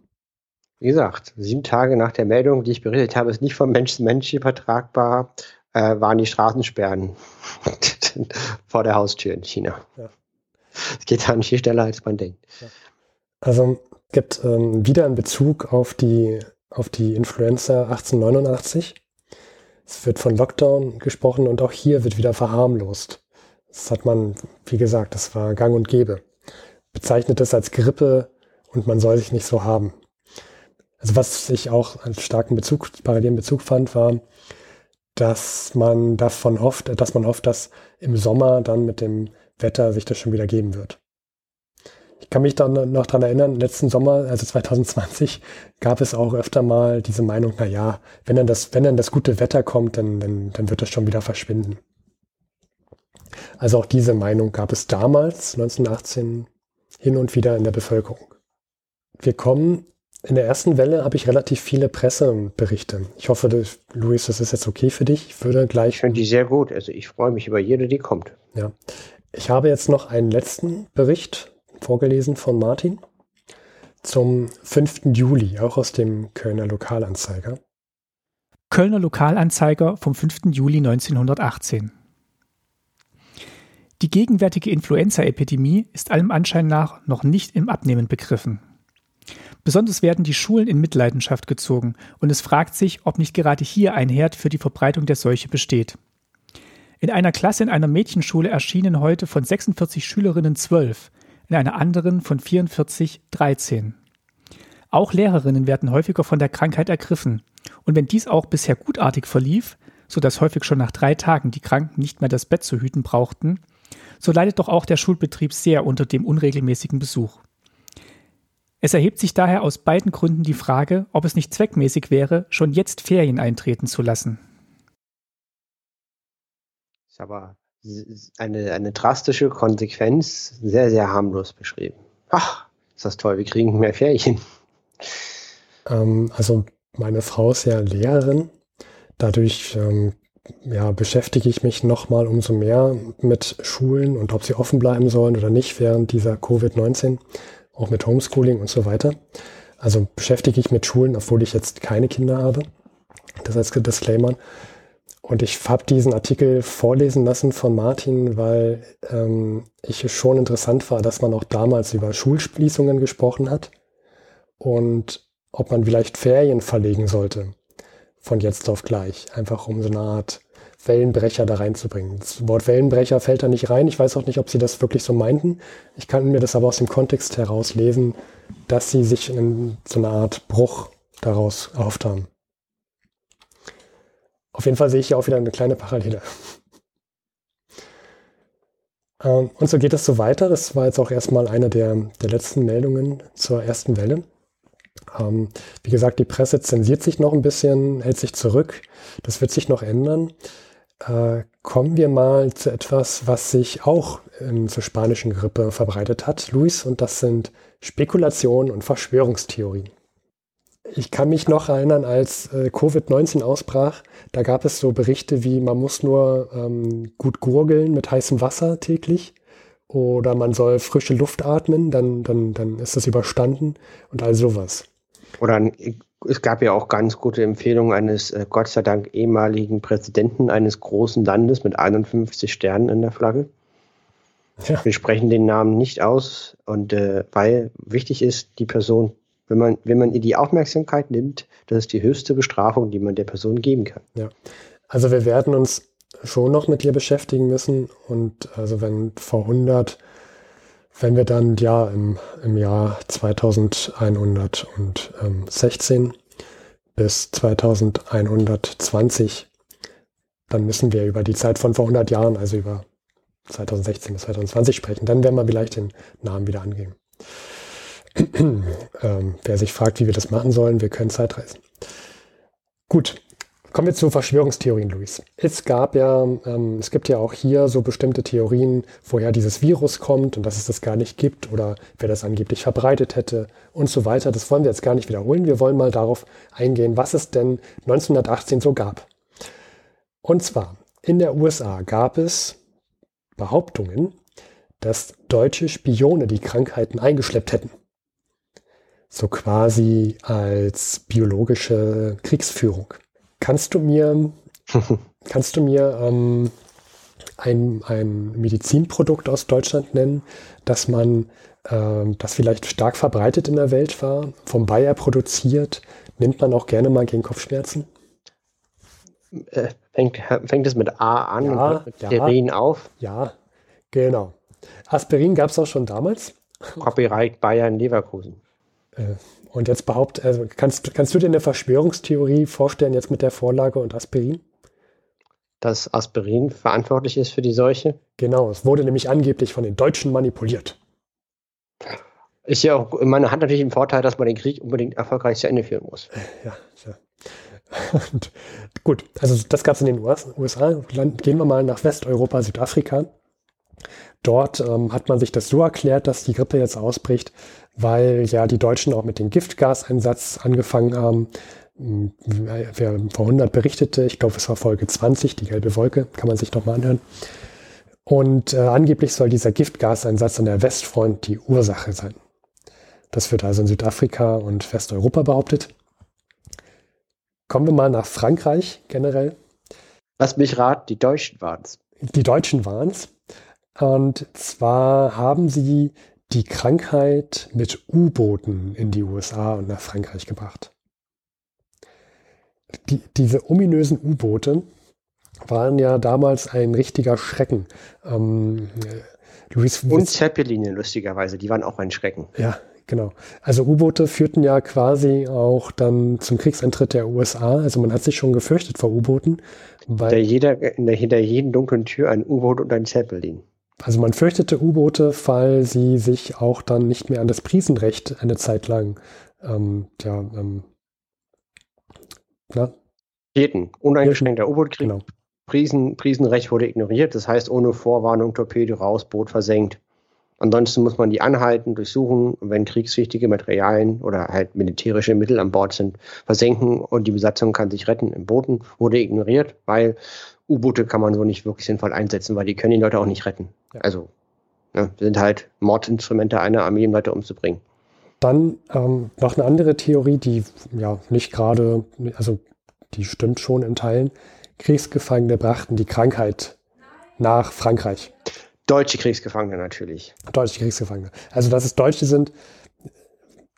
S1: Wie gesagt, sieben Tage nach der Meldung, die ich berichtet habe, ist nicht vom Mensch zu Mensch übertragbar, äh, waren die Straßensperren <laughs> vor der Haustür in China. Ja. Es geht da nicht viel schneller, als man denkt.
S2: Also gibt ähm, wieder einen Bezug auf die, auf die Influenza 1889. Es wird von Lockdown gesprochen und auch hier wird wieder verharmlost. Das hat man, wie gesagt, das war gang und gäbe. Bezeichnet es als Grippe und man soll sich nicht so haben. Also was ich auch als starken Bezug, parallelen Bezug fand, war, dass man davon hofft, dass man hofft, dass im Sommer dann mit dem Wetter sich das schon wieder geben wird. Ich kann mich dann noch daran erinnern, letzten Sommer, also 2020, gab es auch öfter mal diese Meinung, na ja, wenn dann das, wenn dann das gute Wetter kommt, dann, dann, dann wird das schon wieder verschwinden. Also auch diese Meinung gab es damals, 1918, hin und wieder in der Bevölkerung. Wir kommen, in der ersten Welle habe ich relativ viele Presseberichte. Ich hoffe, dass, Luis, das ist jetzt okay für dich. Ich würde gleich. Ich
S1: finde die sehr gut. Also ich freue mich über jede, die kommt.
S2: Ja. Ich habe jetzt noch einen letzten Bericht vorgelesen von Martin zum 5. Juli, auch aus dem Kölner Lokalanzeiger.
S4: Kölner Lokalanzeiger vom 5. Juli 1918. Die gegenwärtige Influenza-Epidemie ist allem Anschein nach noch nicht im Abnehmen begriffen. Besonders werden die Schulen in Mitleidenschaft gezogen und es fragt sich, ob nicht gerade hier ein Herd für die Verbreitung der Seuche besteht. In einer Klasse in einer Mädchenschule erschienen heute von 46 Schülerinnen 12, in einer anderen von 44 13. Auch Lehrerinnen werden häufiger von der Krankheit ergriffen. Und wenn dies auch bisher gutartig verlief, so dass häufig schon nach drei Tagen die Kranken nicht mehr das Bett zu hüten brauchten, so leidet doch auch der Schulbetrieb sehr unter dem unregelmäßigen Besuch. Es erhebt sich daher aus beiden Gründen die Frage, ob es nicht zweckmäßig wäre, schon jetzt Ferien eintreten zu lassen.
S1: Ist aber eine, eine drastische Konsequenz, sehr, sehr harmlos beschrieben. Ach, ist das toll, wir kriegen mehr Ferien.
S2: Ähm, also meine Frau ist ja Lehrerin. Dadurch ähm, ja, beschäftige ich mich nochmal umso mehr mit Schulen und ob sie offen bleiben sollen oder nicht während dieser Covid-19, auch mit Homeschooling und so weiter. Also beschäftige ich mit Schulen, obwohl ich jetzt keine Kinder habe. Das als Disclaimer. Und ich habe diesen Artikel vorlesen lassen von Martin, weil ähm, ich es schon interessant war, dass man auch damals über Schulschließungen gesprochen hat und ob man vielleicht Ferien verlegen sollte von jetzt auf gleich. Einfach um so eine Art Wellenbrecher da reinzubringen. Das Wort Wellenbrecher fällt da nicht rein. Ich weiß auch nicht, ob sie das wirklich so meinten. Ich kann mir das aber aus dem Kontext heraus lesen, dass sie sich in so eine Art Bruch daraus erhofft haben. Auf jeden Fall sehe ich hier auch wieder eine kleine Parallele. Ähm, und so geht es so weiter. Das war jetzt auch erstmal eine der, der letzten Meldungen zur ersten Welle. Ähm, wie gesagt, die Presse zensiert sich noch ein bisschen, hält sich zurück. Das wird sich noch ändern. Äh, kommen wir mal zu etwas, was sich auch zur spanischen Grippe verbreitet hat, Luis, und das sind Spekulationen und Verschwörungstheorien. Ich kann mich noch erinnern, als äh, Covid-19 ausbrach, da gab es so Berichte wie, man muss nur ähm, gut gurgeln mit heißem Wasser täglich oder man soll frische Luft atmen, dann, dann, dann ist das überstanden und all sowas.
S1: Oder es gab ja auch ganz gute Empfehlungen eines äh, Gott sei Dank ehemaligen Präsidenten eines großen Landes mit 51 Sternen in der Flagge. Ja. Wir sprechen den Namen nicht aus und äh, weil wichtig ist, die Person, wenn man, wenn man ihr die Aufmerksamkeit nimmt, das ist die höchste Bestrafung, die man der Person geben kann.
S2: Ja. Also wir werden uns schon noch mit ihr beschäftigen müssen und also wenn vor 100 wenn wir dann ja im, im Jahr 2116 bis 2120, dann müssen wir über die Zeit von vor 100 Jahren, also über 2016 bis 2020 sprechen. Dann werden wir vielleicht den Namen wieder angeben. <clears throat> ähm, wer sich fragt, wie wir das machen sollen, wir können Zeitreisen. Gut, Kommen wir zu Verschwörungstheorien, Luis. Es gab ja, ähm, es gibt ja auch hier so bestimmte Theorien, woher dieses Virus kommt und dass es das gar nicht gibt oder wer das angeblich verbreitet hätte und so weiter. Das wollen wir jetzt gar nicht wiederholen. Wir wollen mal darauf eingehen, was es denn 1918 so gab. Und zwar, in der USA gab es Behauptungen, dass deutsche Spione die Krankheiten eingeschleppt hätten. So quasi als biologische Kriegsführung. Kannst du mir, <laughs> kannst du mir ähm, ein, ein Medizinprodukt aus Deutschland nennen, das man, äh, das vielleicht stark verbreitet in der Welt war, vom Bayer produziert, nimmt man auch gerne mal gegen Kopfschmerzen?
S1: Äh, fängt, fängt es mit A an
S2: ja,
S1: und hört mit Aspirin auf?
S2: Ja, genau. Aspirin gab es auch schon damals.
S1: Copyright Bayern Leverkusen.
S2: Äh, und jetzt behauptet, also kannst, kannst du dir eine Verschwörungstheorie vorstellen, jetzt mit der Vorlage und Aspirin?
S1: Dass Aspirin verantwortlich ist für die Seuche?
S2: Genau, es wurde nämlich angeblich von den Deutschen manipuliert.
S1: Ist ja auch meiner Hand natürlich ein Vorteil, dass man den Krieg unbedingt erfolgreich zu Ende führen muss.
S2: Ja, ja. <laughs> Und gut, also das gab es in den USA. Gehen wir mal nach Westeuropa, Südafrika. Dort ähm, hat man sich das so erklärt, dass die Grippe jetzt ausbricht, weil ja die Deutschen auch mit dem Giftgaseinsatz angefangen haben. Hm, wer vor 100 berichtete, ich glaube, es war Folge 20, die gelbe Wolke, kann man sich noch mal anhören. Und äh, angeblich soll dieser Giftgaseinsatz an der Westfront die Ursache sein. Das wird also in Südafrika und Westeuropa behauptet. Kommen wir mal nach Frankreich generell.
S1: Lass mich raten, die Deutschen waren es.
S2: Die Deutschen waren es. Und zwar haben sie die Krankheit mit U-Booten in die USA und nach Frankreich gebracht. Die, diese ominösen U-Boote waren ja damals ein richtiger Schrecken. Ähm,
S1: Luis, und Zeppeline, lustigerweise, die waren auch ein Schrecken.
S2: Ja, Genau. Also U-Boote führten ja quasi auch dann zum Kriegseintritt der USA. Also man hat sich schon gefürchtet vor U-Booten.
S1: Weil jeder, hinter jedem dunklen Tür ein U-Boot und ein Zeppelin.
S2: Also man fürchtete U-Boote, weil sie sich auch dann nicht mehr an das Prisenrecht eine Zeit lang ähm, ja, ähm,
S1: na? Hielten. Uneingeschränkter U-Boot-Krieg. Genau. Prisen, Prisenrecht wurde ignoriert. Das heißt, ohne Vorwarnung Torpedo raus, Boot versenkt. Ansonsten muss man die anhalten, durchsuchen, wenn kriegswichtige Materialien oder halt militärische Mittel an Bord sind, versenken und die Besatzung kann sich retten. Im Booten wurde ignoriert, weil U-Boote kann man so nicht wirklich sinnvoll einsetzen, weil die können die Leute auch nicht retten. Ja. Also ne, sind halt Mordinstrumente einer Armee, um Leute umzubringen.
S2: Dann ähm, noch eine andere Theorie, die ja nicht gerade, also die stimmt schon in Teilen. Kriegsgefangene brachten die Krankheit nach Frankreich.
S1: Deutsche Kriegsgefangene natürlich.
S2: Deutsche Kriegsgefangene. Also, dass es Deutsche sind,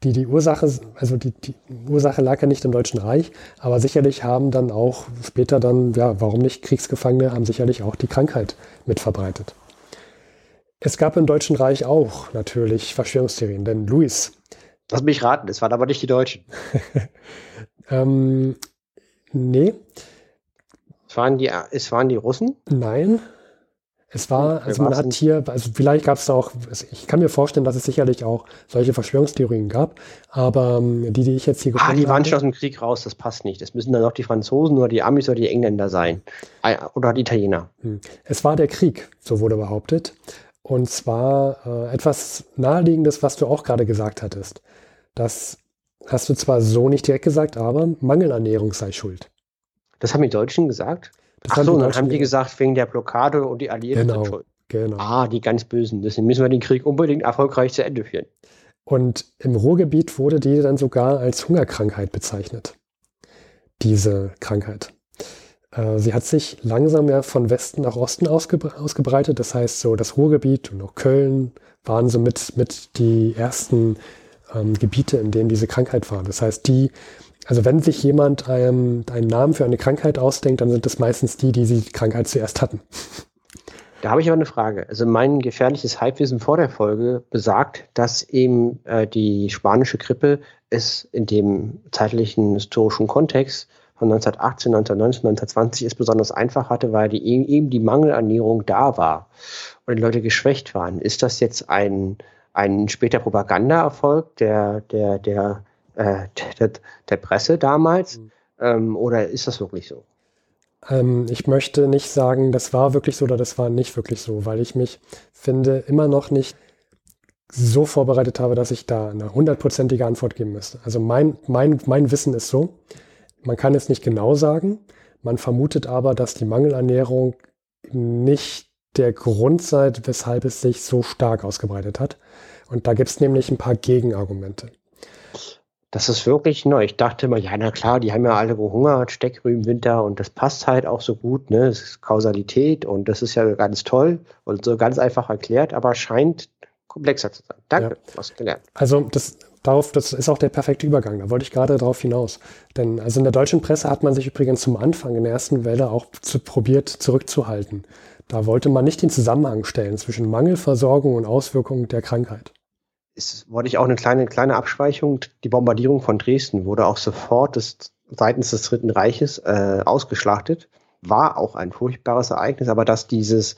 S2: die die Ursache, also die, die Ursache lag ja nicht im Deutschen Reich, aber sicherlich haben dann auch später dann, ja, warum nicht Kriegsgefangene, haben sicherlich auch die Krankheit mit verbreitet. Es gab im Deutschen Reich auch natürlich Verschwörungstheorien, denn Luis.
S1: Lass mich raten, es waren aber nicht die Deutschen. <laughs>
S2: ähm, nee.
S1: Es waren die, es waren die Russen?
S2: Nein. Es war, also man hat hier, also vielleicht gab es da auch, ich kann mir vorstellen, dass es sicherlich auch solche Verschwörungstheorien gab, aber ähm, die, die ich jetzt hier
S1: gefunden habe. Ah, die waren schon aus dem Krieg raus, das passt nicht. Das müssen dann auch die Franzosen oder die Amis oder die Engländer sein. Oder die Italiener. Hm.
S2: Es war der Krieg, so wurde behauptet. Und zwar äh, etwas Naheliegendes, was du auch gerade gesagt hattest. Das hast du zwar so nicht direkt gesagt, aber Mangelernährung sei schuld.
S1: Das haben die Deutschen gesagt? Das Ach so, dann haben die gesagt, wegen der Blockade und die Alliierten
S2: genau, sind schuld. Genau.
S1: Ah, die ganz Bösen. Deswegen müssen wir den Krieg unbedingt erfolgreich zu Ende führen.
S2: Und im Ruhrgebiet wurde die dann sogar als Hungerkrankheit bezeichnet. Diese Krankheit. Äh, sie hat sich langsam ja von Westen nach Osten ausgebre ausgebreitet. Das heißt, so das Ruhrgebiet und auch Köln waren so mit, mit die ersten ähm, Gebiete, in denen diese Krankheit war. Das heißt, die also wenn sich jemand ähm, einen Namen für eine Krankheit ausdenkt, dann sind es meistens die, die die Krankheit zuerst hatten.
S1: Da habe ich aber eine Frage. Also mein gefährliches Halbwissen vor der Folge besagt, dass eben äh, die spanische Grippe es in dem zeitlichen historischen Kontext von 1918, 1919, 1920 es besonders einfach hatte, weil die, eben die Mangelernährung da war und die Leute geschwächt waren. Ist das jetzt ein, ein später Propagandaerfolg der, der, der äh, der, der, Presse damals? Mhm. Ähm, oder ist das wirklich so?
S2: Ähm, ich möchte nicht sagen, das war wirklich so oder das war nicht wirklich so, weil ich mich finde immer noch nicht so vorbereitet habe, dass ich da eine hundertprozentige Antwort geben müsste. Also mein, mein, mein Wissen ist so, man kann es nicht genau sagen, man vermutet aber, dass die Mangelernährung nicht der Grund sei, weshalb es sich so stark ausgebreitet hat. Und da gibt es nämlich ein paar Gegenargumente.
S1: Das ist wirklich neu. Ich dachte immer, ja, na klar, die haben ja alle gehungert, Steckrüben, Winter und das passt halt auch so gut, ne? Das ist Kausalität und das ist ja ganz toll und so ganz einfach erklärt, aber scheint komplexer zu sein. Danke, ja.
S2: hast gelernt. Also das, darauf, das ist auch der perfekte Übergang. Da wollte ich gerade darauf hinaus. Denn also in der deutschen Presse hat man sich übrigens zum Anfang in der ersten Welle auch zu, probiert zurückzuhalten. Da wollte man nicht den Zusammenhang stellen zwischen Mangelversorgung und Auswirkungen der Krankheit
S1: ist, wollte ich auch eine kleine, kleine Abschweichung. Die Bombardierung von Dresden wurde auch sofort des, seitens des Dritten Reiches äh, ausgeschlachtet. war auch ein furchtbares Ereignis, aber dass dieses,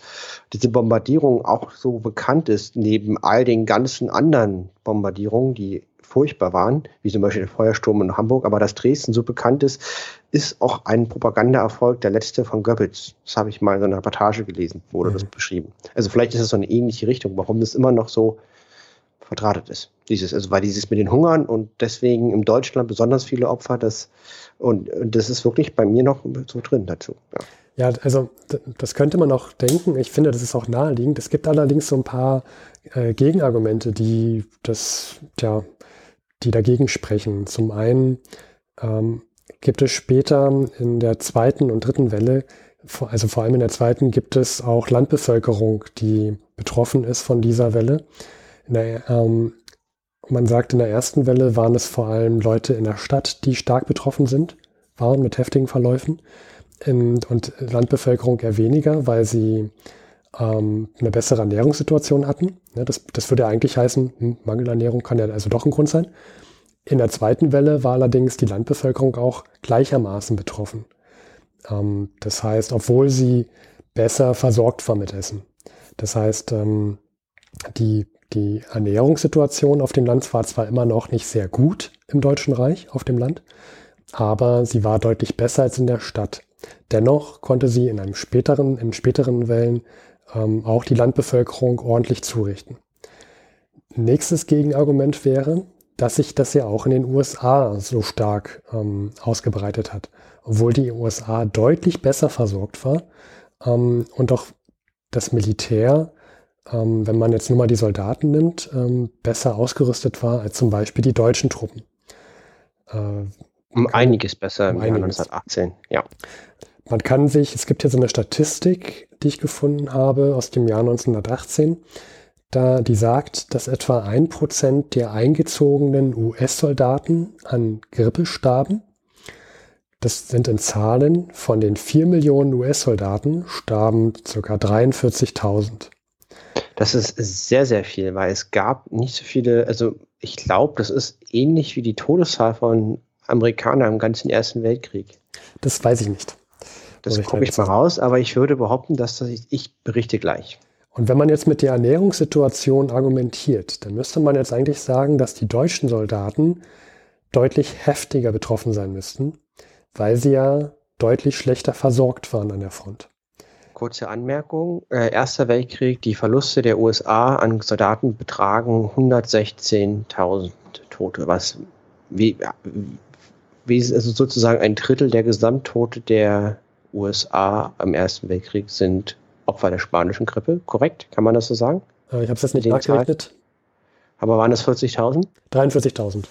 S1: diese Bombardierung auch so bekannt ist, neben all den ganzen anderen Bombardierungen, die furchtbar waren, wie zum Beispiel der Feuersturm in Hamburg, aber dass Dresden so bekannt ist, ist auch ein Propagandaerfolg, der letzte von Goebbels. Das habe ich mal in so einer Reportage gelesen, wurde mhm. das beschrieben. Also vielleicht ist es so eine ähnliche Richtung, warum das immer noch so verdrahtet ist. Dieses, also weil dieses mit den Hungern und deswegen in Deutschland besonders viele Opfer, das und, und das ist wirklich bei mir noch so drin dazu.
S2: Ja. ja also das könnte man auch denken. Ich finde, das ist auch naheliegend. Es gibt allerdings so ein paar äh, Gegenargumente, die das, ja, die dagegen sprechen. Zum einen ähm, gibt es später in der zweiten und dritten Welle, also vor allem in der zweiten, gibt es auch Landbevölkerung, die betroffen ist von dieser Welle. Der, ähm, man sagt, in der ersten Welle waren es vor allem Leute in der Stadt, die stark betroffen sind, waren mit heftigen Verläufen. In, und Landbevölkerung eher weniger, weil sie ähm, eine bessere Ernährungssituation hatten. Ja, das, das würde ja eigentlich heißen, hm, Mangelernährung kann ja also doch ein Grund sein. In der zweiten Welle war allerdings die Landbevölkerung auch gleichermaßen betroffen. Ähm, das heißt, obwohl sie besser versorgt war mit Essen. Das heißt, ähm, die die Ernährungssituation auf dem Land war zwar immer noch nicht sehr gut im Deutschen Reich auf dem Land, aber sie war deutlich besser als in der Stadt. Dennoch konnte sie in einem späteren, in späteren Wellen ähm, auch die Landbevölkerung ordentlich zurichten. Nächstes Gegenargument wäre, dass sich das ja auch in den USA so stark ähm, ausgebreitet hat, obwohl die USA deutlich besser versorgt war ähm, und auch das Militär ähm, wenn man jetzt nur mal die Soldaten nimmt, ähm, besser ausgerüstet war als zum Beispiel die deutschen Truppen.
S1: Äh, um einiges besser um im einiges. Jahr 1918, ja.
S2: Man kann sich, es gibt hier so eine Statistik, die ich gefunden habe aus dem Jahr 1918, da die sagt, dass etwa ein Prozent der eingezogenen US-Soldaten an Grippe starben. Das sind in Zahlen von den 4 Millionen US-Soldaten starben ca. 43.000.
S1: Das ist sehr, sehr viel, weil es gab nicht so viele, also ich glaube, das ist ähnlich wie die Todeszahl von Amerikanern im ganzen Ersten Weltkrieg.
S2: Das weiß ich nicht.
S1: Das gucke ich mal raus, aber ich würde behaupten, dass das ich, ich berichte gleich.
S2: Und wenn man jetzt mit der Ernährungssituation argumentiert, dann müsste man jetzt eigentlich sagen, dass die deutschen Soldaten deutlich heftiger betroffen sein müssten, weil sie ja deutlich schlechter versorgt waren an der Front.
S1: Kurze Anmerkung. Äh, Erster Weltkrieg, die Verluste der USA an Soldaten betragen 116.000 Tote, was wie, wie also sozusagen ein Drittel der Gesamttote der USA am Ersten Weltkrieg sind Opfer der spanischen Grippe, korrekt? Kann man das so sagen?
S2: Äh, ich habe es jetzt nicht nachgerechnet.
S1: Aber waren das 40.000?
S2: 43.000.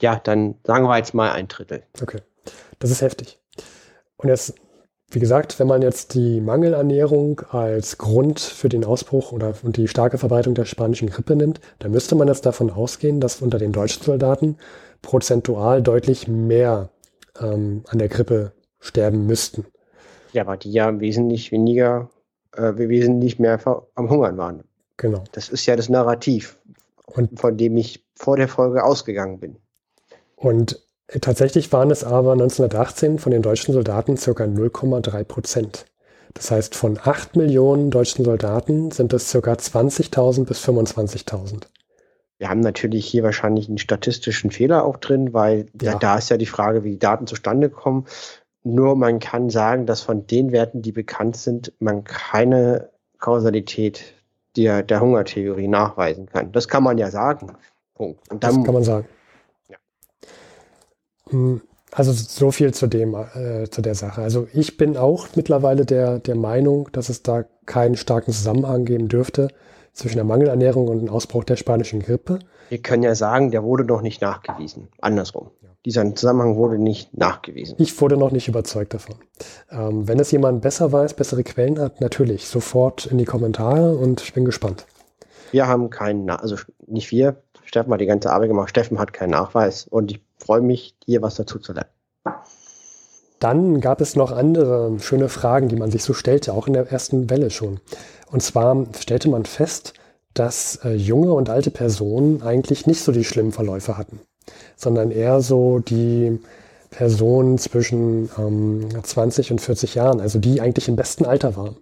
S1: Ja, dann sagen wir jetzt mal ein Drittel.
S2: Okay, das ist heftig. Und jetzt wie gesagt, wenn man jetzt die Mangelernährung als Grund für den Ausbruch oder und die starke Verbreitung der spanischen Grippe nimmt, dann müsste man jetzt davon ausgehen, dass unter den deutschen Soldaten prozentual deutlich mehr ähm, an der Grippe sterben müssten.
S1: Ja, aber die ja wesentlich weniger, äh, wesentlich mehr am Hungern waren.
S2: Genau.
S1: Das ist ja das Narrativ, und, von dem ich vor der Folge ausgegangen bin.
S2: Und Tatsächlich waren es aber 1918 von den deutschen Soldaten circa 0,3 Prozent. Das heißt, von 8 Millionen deutschen Soldaten sind es circa 20.000 bis 25.000.
S1: Wir haben natürlich hier wahrscheinlich einen statistischen Fehler auch drin, weil ja. da ist ja die Frage, wie die Daten zustande kommen. Nur man kann sagen, dass von den Werten, die bekannt sind, man keine Kausalität der, der Hungertheorie nachweisen kann. Das kann man ja sagen.
S2: Punkt. Und dann, das kann man sagen. Hm, also so viel zu dem, äh, zu der Sache. Also ich bin auch mittlerweile der, der Meinung, dass es da keinen starken Zusammenhang geben dürfte zwischen der Mangelernährung und dem Ausbruch der spanischen Grippe.
S1: Wir können ja sagen, der wurde noch nicht nachgewiesen. Andersrum. Dieser Zusammenhang wurde nicht nachgewiesen.
S2: Ich wurde noch nicht überzeugt davon. Ähm, wenn es jemand besser weiß, bessere Quellen hat, natürlich sofort in die Kommentare und ich bin gespannt.
S1: Wir haben keinen, also nicht wir, Steffen hat die ganze Arbeit gemacht, Steffen hat keinen Nachweis und ich freue mich, dir was dazu zu lernen.
S2: Dann gab es noch andere schöne Fragen, die man sich so stellte, auch in der ersten Welle schon. Und zwar stellte man fest, dass äh, junge und alte Personen eigentlich nicht so die schlimmen Verläufe hatten, sondern eher so die Personen zwischen ähm, 20 und 40 Jahren, also die eigentlich im besten Alter waren.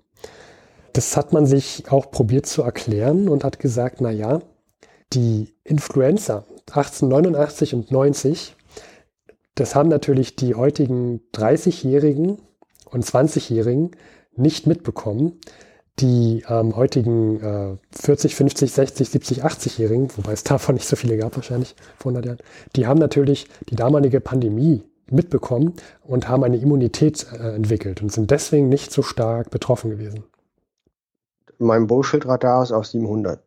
S2: Das hat man sich auch probiert zu erklären und hat gesagt, na ja, die Influenza 1889 und 90, das haben natürlich die heutigen 30-Jährigen und 20-Jährigen nicht mitbekommen. Die ähm, heutigen äh, 40, 50, 60, 70, 80-Jährigen, wobei es <laughs> davon nicht so viele gab wahrscheinlich vor 100 Jahren, die haben natürlich die damalige Pandemie mitbekommen und haben eine Immunität äh, entwickelt und sind deswegen nicht so stark betroffen gewesen.
S1: Mein Bullshit-Radar ist auf 700.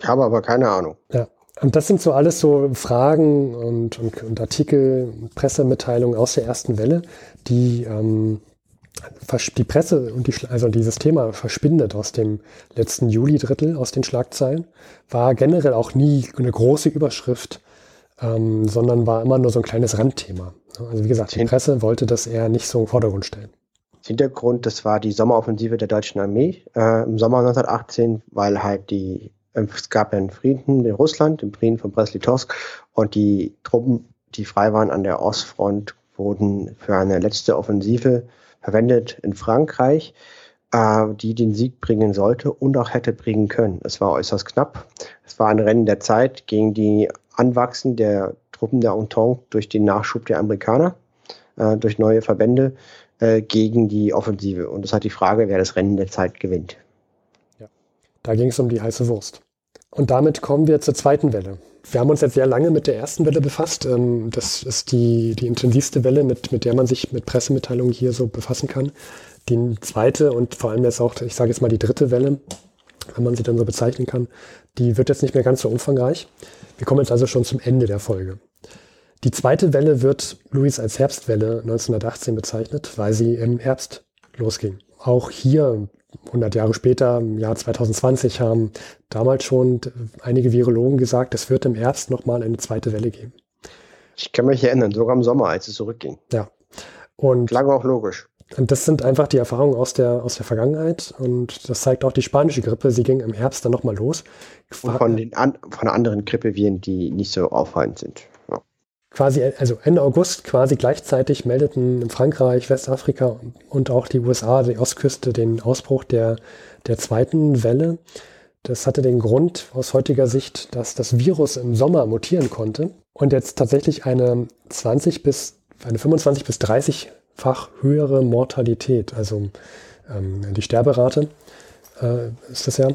S1: Ich habe aber keine Ahnung.
S2: Ja. Und das sind so alles so Fragen und, und, und Artikel, Pressemitteilungen aus der ersten Welle, die ähm, die Presse und die, also dieses Thema verschwindet aus dem letzten Juli-Drittel, aus den Schlagzeilen, war generell auch nie eine große Überschrift, ähm, sondern war immer nur so ein kleines Randthema. Also wie gesagt, die Presse wollte das eher nicht so im Vordergrund stellen.
S1: Hintergrund, das war die Sommeroffensive der deutschen Armee äh, im Sommer 1918, weil halt die es gab einen Frieden in Russland, den Frieden von Brest-Litovsk, und die Truppen, die frei waren an der Ostfront, wurden für eine letzte Offensive verwendet in Frankreich, äh, die den Sieg bringen sollte und auch hätte bringen können. Es war äußerst knapp. Es war ein Rennen der Zeit gegen die Anwachsen der Truppen der Entente durch den Nachschub der Amerikaner, äh, durch neue Verbände äh, gegen die Offensive. Und es hat die Frage, wer das Rennen der Zeit gewinnt.
S2: Da ging es um die heiße Wurst. Und damit kommen wir zur zweiten Welle. Wir haben uns jetzt sehr lange mit der ersten Welle befasst. Ähm, das ist die, die intensivste Welle, mit, mit der man sich mit Pressemitteilungen hier so befassen kann. Die zweite und vor allem jetzt auch, ich sage jetzt mal die dritte Welle, wenn man sie dann so bezeichnen kann, die wird jetzt nicht mehr ganz so umfangreich. Wir kommen jetzt also schon zum Ende der Folge. Die zweite Welle wird Louis als Herbstwelle 1918 bezeichnet, weil sie im Herbst losging. Auch hier 100 Jahre später, im Jahr 2020, haben damals schon einige Virologen gesagt, es wird im Herbst nochmal eine zweite Welle geben.
S1: Ich kann mich erinnern, sogar im Sommer, als es zurückging.
S2: Ja. Und
S1: Klang auch logisch.
S2: Und das sind einfach die Erfahrungen aus der, aus der Vergangenheit. Und das zeigt auch die spanische Grippe. Sie ging im Herbst dann nochmal los.
S1: Und von, den an, von anderen Grippeviren, die nicht so auffallend sind
S2: quasi, also Ende August quasi gleichzeitig meldeten Frankreich, Westafrika und auch die USA, die Ostküste, den Ausbruch der, der zweiten Welle. Das hatte den Grund aus heutiger Sicht, dass das Virus im Sommer mutieren konnte und jetzt tatsächlich eine 20 bis, eine 25 bis 30-fach höhere Mortalität, also ähm, die Sterberate äh, ist das ja,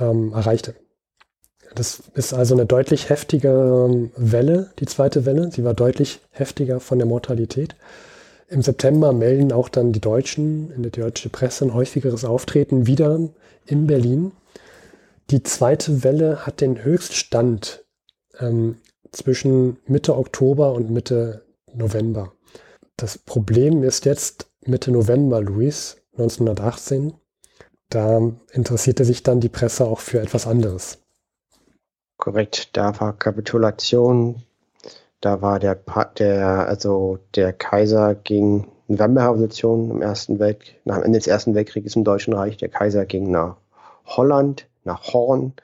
S2: ähm, erreichte. Das ist also eine deutlich heftigere ähm, Welle, die zweite Welle. Sie war deutlich heftiger von der Mortalität. Im September melden auch dann die Deutschen in der deutschen Presse ein häufigeres Auftreten wieder in Berlin. Die zweite Welle hat den Höchststand ähm, zwischen Mitte Oktober und Mitte November. Das Problem ist jetzt Mitte November, Luis, 1918. Da interessierte sich dann die Presse auch für etwas anderes.
S1: Korrekt, da war Kapitulation, da war der, der, also der Kaiser gegen Novemberrevolution im Ersten Weltkrieg, nach dem Ende des Ersten Weltkrieges im Deutschen Reich. Der Kaiser ging nach Holland, nach Horn.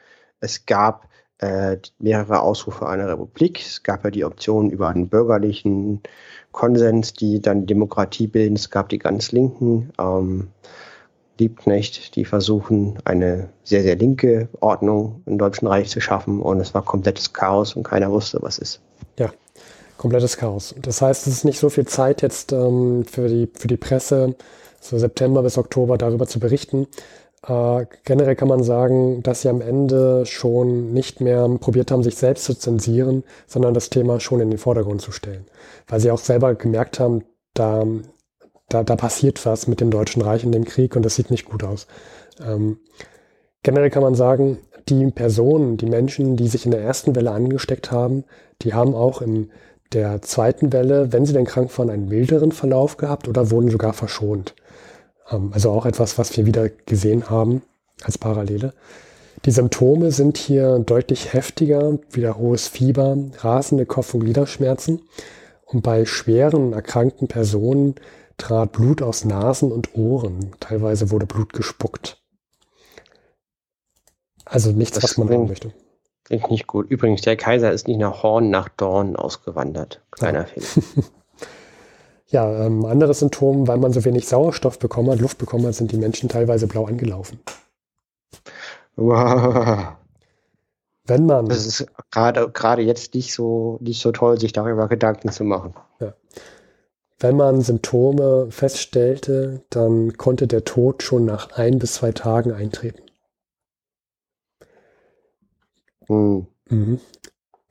S1: Es gab äh, mehrere Ausrufe einer Republik. Es gab ja die Option über einen bürgerlichen Konsens, die dann Demokratie bilden. Es gab die ganz Linken. Ähm, Liebknecht, die versuchen, eine sehr, sehr linke Ordnung im Deutschen Reich zu schaffen und es war komplettes Chaos und keiner wusste, was ist.
S2: Ja, komplettes Chaos. Das heißt, es ist nicht so viel Zeit jetzt ähm, für, die, für die Presse, so September bis Oktober darüber zu berichten. Äh, generell kann man sagen, dass sie am Ende schon nicht mehr probiert haben, sich selbst zu zensieren, sondern das Thema schon in den Vordergrund zu stellen. Weil sie auch selber gemerkt haben, da da, da passiert was mit dem Deutschen Reich in dem Krieg und das sieht nicht gut aus. Ähm, generell kann man sagen, die Personen, die Menschen, die sich in der ersten Welle angesteckt haben, die haben auch in der zweiten Welle, wenn sie denn krank waren, einen milderen Verlauf gehabt oder wurden sogar verschont. Ähm, also auch etwas, was wir wieder gesehen haben als Parallele. Die Symptome sind hier deutlich heftiger, wieder hohes Fieber, rasende Kopf- und Gliederschmerzen. Und bei schweren erkrankten Personen trat Blut aus Nasen und Ohren. Teilweise wurde Blut gespuckt. Also nichts, das was man klingt, möchte.
S1: Klingt nicht gut. Übrigens, der Kaiser ist nicht nach Horn, nach Dorn ausgewandert. Kleiner ja. Fehler. <laughs>
S2: ja, ähm, anderes Symptom, weil man so wenig Sauerstoff bekommen hat, Luft bekommen hat, sind die Menschen teilweise blau angelaufen.
S1: Wow.
S2: Wenn man.
S1: Das ist gerade, gerade jetzt nicht so, nicht so toll, sich darüber Gedanken zu machen.
S2: Ja. Wenn man Symptome feststellte, dann konnte der Tod schon nach ein bis zwei Tagen eintreten. Hm. Mhm.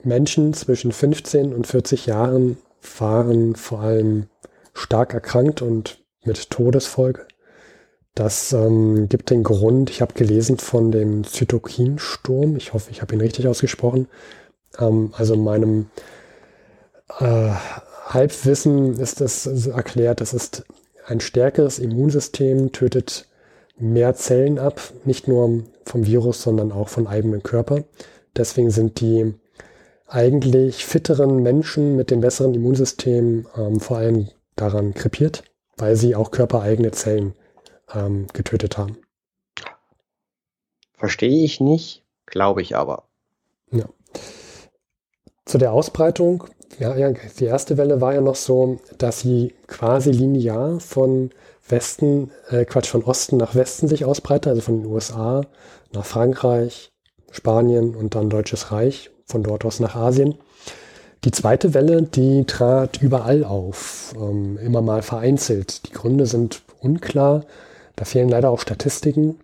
S2: Menschen zwischen 15 und 40 Jahren waren vor allem stark erkrankt und mit Todesfolge. Das ähm, gibt den Grund, ich habe gelesen von dem Zytokinsturm, ich hoffe, ich habe ihn richtig ausgesprochen, ähm, also meinem äh, Halbwissen ist das erklärt, das ist ein stärkeres Immunsystem, tötet mehr Zellen ab, nicht nur vom Virus, sondern auch von eigenem Körper. Deswegen sind die eigentlich fitteren Menschen mit dem besseren Immunsystem ähm, vor allem daran krepiert, weil sie auch körpereigene Zellen ähm, getötet haben.
S1: Verstehe ich nicht, glaube ich aber.
S2: Ja. Zu der Ausbreitung, ja, ja, die erste Welle war ja noch so, dass sie quasi linear von Westen, äh, Quatsch, von Osten nach Westen sich ausbreitet, also von den USA nach Frankreich, Spanien und dann Deutsches Reich, von dort aus nach Asien. Die zweite Welle, die trat überall auf, ähm, immer mal vereinzelt. Die Gründe sind unklar. Da fehlen leider auch Statistiken.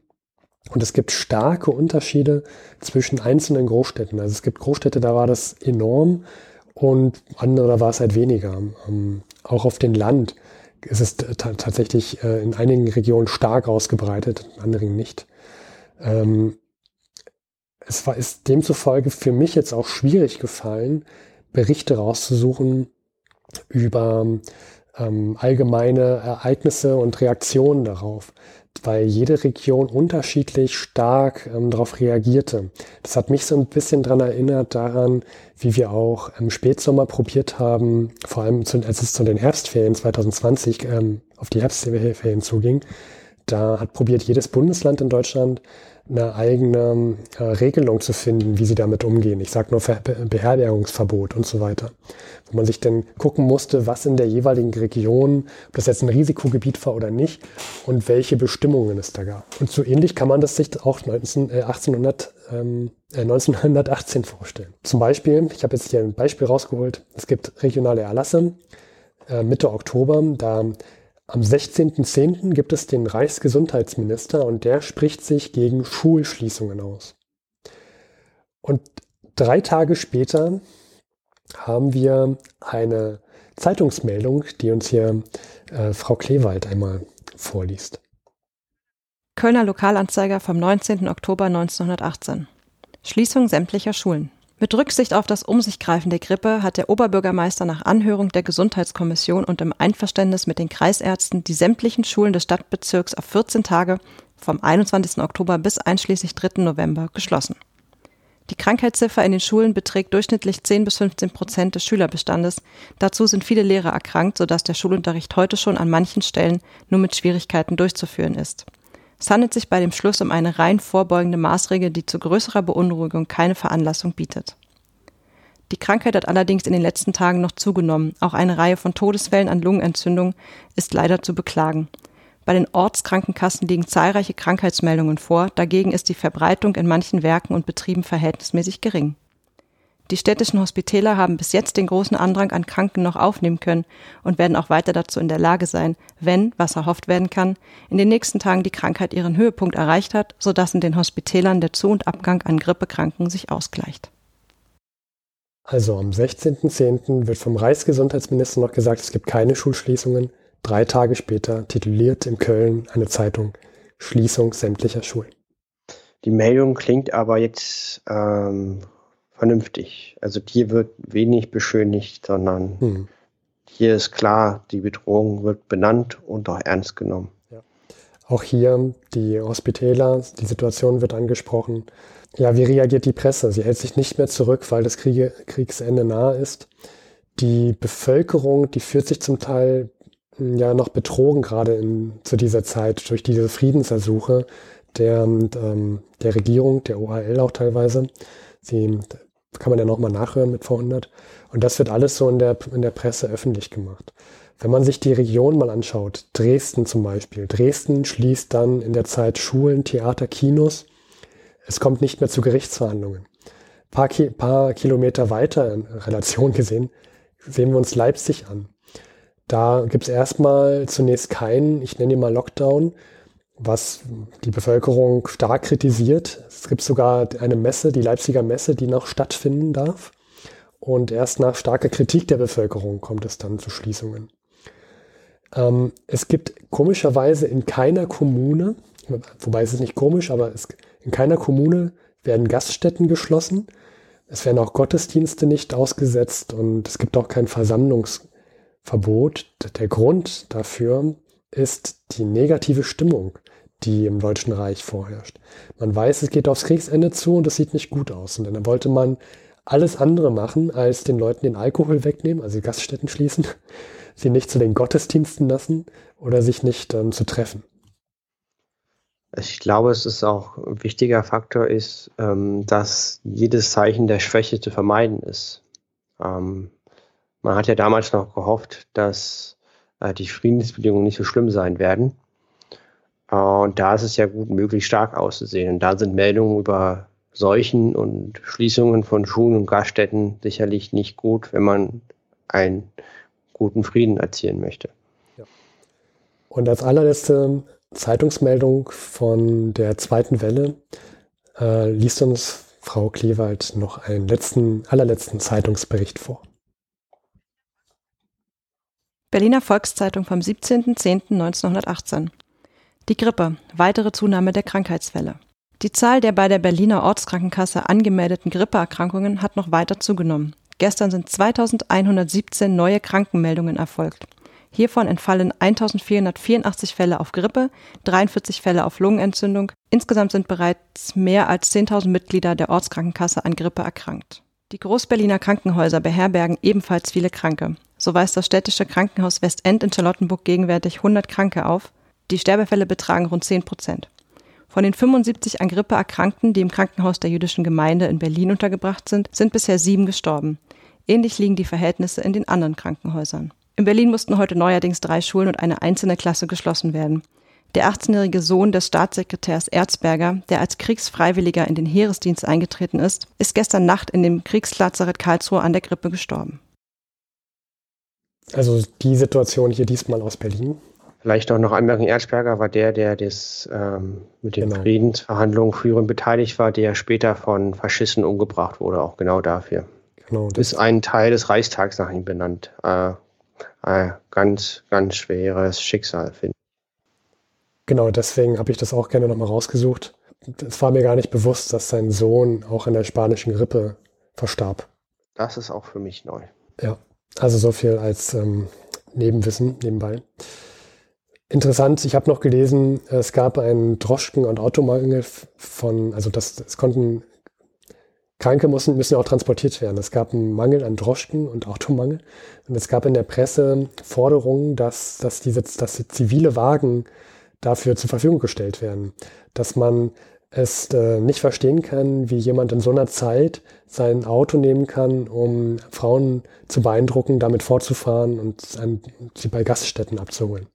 S2: Und es gibt starke Unterschiede zwischen einzelnen Großstädten. Also es gibt Großstädte, da war das enorm und andere, war es halt weniger. Ähm, auch auf dem Land ist es tatsächlich äh, in einigen Regionen stark ausgebreitet, in anderen nicht. Ähm, es war, ist demzufolge für mich jetzt auch schwierig gefallen, Berichte rauszusuchen über ähm, allgemeine Ereignisse und Reaktionen darauf, weil jede Region unterschiedlich stark ähm, darauf reagierte. Das hat mich so ein bisschen daran erinnert daran, wie wir auch im Spätsommer probiert haben, vor allem zu, als es zu den Herbstferien 2020 ähm, auf die Herbstferien zuging, da hat probiert jedes Bundesland in Deutschland eine eigene äh, Regelung zu finden, wie sie damit umgehen. Ich sage nur Ver Beherbergungsverbot und so weiter. Wo man sich dann gucken musste, was in der jeweiligen Region, ob das jetzt ein Risikogebiet war oder nicht und welche Bestimmungen es da gab. Und so ähnlich kann man das sich auch 19, äh, 1800, ähm, äh, 1918 vorstellen. Zum Beispiel, ich habe jetzt hier ein Beispiel rausgeholt, es gibt regionale Erlasse äh, Mitte Oktober, da am 16.10. gibt es den Reichsgesundheitsminister und der spricht sich gegen Schulschließungen aus. Und drei Tage später haben wir eine Zeitungsmeldung, die uns hier äh, Frau Klewald einmal vorliest.
S5: Kölner Lokalanzeiger vom 19. Oktober 1918. Schließung sämtlicher Schulen. Mit Rücksicht auf das Um sich greifen der Grippe hat der Oberbürgermeister nach Anhörung der Gesundheitskommission und im Einverständnis mit den Kreisärzten die sämtlichen Schulen des Stadtbezirks auf 14 Tage vom 21. Oktober bis einschließlich 3. November geschlossen. Die Krankheitsziffer in den Schulen beträgt durchschnittlich 10 bis 15 Prozent des Schülerbestandes. Dazu sind viele Lehrer erkrankt, sodass der Schulunterricht heute schon an manchen Stellen nur mit Schwierigkeiten durchzuführen ist. Es handelt sich bei dem Schluss um eine rein vorbeugende Maßregel, die zu größerer Beunruhigung keine Veranlassung bietet. Die Krankheit hat allerdings in den letzten Tagen noch zugenommen. Auch eine Reihe von Todesfällen an Lungenentzündung ist leider zu beklagen. Bei den Ortskrankenkassen liegen zahlreiche Krankheitsmeldungen vor, dagegen ist die Verbreitung in manchen Werken und Betrieben verhältnismäßig gering. Die städtischen Hospitäler haben bis jetzt den großen Andrang an Kranken noch aufnehmen können und werden auch weiter dazu in der Lage sein, wenn, was erhofft werden kann, in den nächsten Tagen die Krankheit ihren Höhepunkt erreicht hat, sodass in den Hospitälern der Zu- und Abgang an Grippekranken sich ausgleicht.
S2: Also am 16.10. wird vom Reichsgesundheitsminister noch gesagt, es gibt keine Schulschließungen. Drei Tage später tituliert in Köln eine Zeitung Schließung sämtlicher Schulen.
S1: Die Meldung klingt aber jetzt ähm, vernünftig. Also hier wird wenig beschönigt, sondern hm. hier ist klar, die Bedrohung wird benannt und auch ernst genommen.
S2: Ja. Auch hier die Hospitäler, die Situation wird angesprochen. Ja, wie reagiert die Presse? Sie hält sich nicht mehr zurück, weil das Kriege, Kriegsende nahe ist. Die Bevölkerung, die fühlt sich zum Teil hm, ja noch betrogen, gerade in, zu dieser Zeit, durch diese Friedensersuche der, ähm, der Regierung, der OHL auch teilweise Sie kann man ja nochmal nachhören mit V100. Und das wird alles so in der, in der Presse öffentlich gemacht. Wenn man sich die Region mal anschaut, Dresden zum Beispiel. Dresden schließt dann in der Zeit Schulen, Theater, Kinos. Es kommt nicht mehr zu Gerichtsverhandlungen. Paar, Ki paar Kilometer weiter in Relation gesehen, sehen wir uns Leipzig an. Da gibt es erstmal zunächst keinen, ich nenne ihn mal Lockdown, was die Bevölkerung stark kritisiert. Es gibt sogar eine Messe, die Leipziger Messe, die noch stattfinden darf. Und erst nach starker Kritik der Bevölkerung kommt es dann zu Schließungen. Ähm, es gibt komischerweise in keiner Kommune, wobei es ist nicht komisch, aber es, in keiner Kommune werden Gaststätten geschlossen. Es werden auch Gottesdienste nicht ausgesetzt und es gibt auch kein Versammlungsverbot. Der Grund dafür ist die negative Stimmung, die im Deutschen Reich vorherrscht. Man weiß, es geht aufs Kriegsende zu und es sieht nicht gut aus. Und dann wollte man alles andere machen, als den Leuten den Alkohol wegnehmen, also Gaststätten schließen, <laughs> sie nicht zu den Gottesdiensten lassen oder sich nicht ähm, zu treffen.
S1: Ich glaube, es ist auch ein wichtiger Faktor ist, ähm, dass jedes Zeichen der Schwäche zu vermeiden ist. Ähm, man hat ja damals noch gehofft, dass äh, die Friedensbedingungen nicht so schlimm sein werden. Äh, und da ist es ja gut möglich, stark auszusehen. Und da sind Meldungen über Seuchen und Schließungen von Schulen und Gaststätten sicherlich nicht gut, wenn man einen guten Frieden erzielen möchte. Ja.
S2: Und als allerletzte Zeitungsmeldung von der zweiten Welle äh, liest uns Frau Klewald noch einen letzten, allerletzten Zeitungsbericht vor.
S5: Berliner Volkszeitung vom 17.10.1918. Die Grippe, weitere Zunahme der Krankheitsfälle. Die Zahl der bei der Berliner Ortskrankenkasse angemeldeten Grippeerkrankungen hat noch weiter zugenommen. Gestern sind 2117 neue Krankenmeldungen erfolgt. Hiervon entfallen 1484 Fälle auf Grippe, 43 Fälle auf Lungenentzündung. Insgesamt sind bereits mehr als 10.000 Mitglieder der Ortskrankenkasse an Grippe erkrankt. Die Großberliner Krankenhäuser beherbergen ebenfalls viele Kranke. So weist das städtische Krankenhaus Westend in Charlottenburg gegenwärtig 100 Kranke auf. Die Sterbefälle betragen rund 10 Prozent. Von den 75 an Grippe Erkrankten, die im Krankenhaus der jüdischen Gemeinde in Berlin untergebracht sind, sind bisher sieben gestorben. Ähnlich liegen die Verhältnisse in den anderen Krankenhäusern. In Berlin mussten heute neuerdings drei Schulen und eine einzelne Klasse geschlossen werden. Der 18-jährige Sohn des Staatssekretärs Erzberger, der als Kriegsfreiwilliger in den Heeresdienst eingetreten ist, ist gestern Nacht in dem Kriegslazarett Karlsruhe an der Grippe gestorben.
S2: Also die Situation hier diesmal aus Berlin.
S1: Vielleicht auch noch anmerken, Erzberger war der, der das ähm, mit den genau. Friedensverhandlungen führend beteiligt war, der später von Faschisten umgebracht wurde, auch genau dafür. Genau, das ist ein Teil des Reichstags nach ihm benannt. Äh, äh, ganz, ganz schweres Schicksal, finde ich.
S2: Genau, deswegen habe ich das auch gerne nochmal rausgesucht. Es war mir gar nicht bewusst, dass sein Sohn auch an der spanischen Grippe verstarb.
S1: Das ist auch für mich neu.
S2: Ja, also so viel als ähm, Nebenwissen nebenbei. Interessant, ich habe noch gelesen, es gab einen Droschken- und Automangel von, also das, es konnten Kranke müssen, müssen auch transportiert werden. Es gab einen Mangel an Droschken und Automangel. Und es gab in der Presse Forderungen, dass, dass, diese, dass die zivile Wagen dafür zur Verfügung gestellt werden. Dass man es äh, nicht verstehen kann, wie jemand in so einer Zeit sein Auto nehmen kann, um Frauen zu beeindrucken, damit fortzufahren und sie bei Gaststätten abzuholen.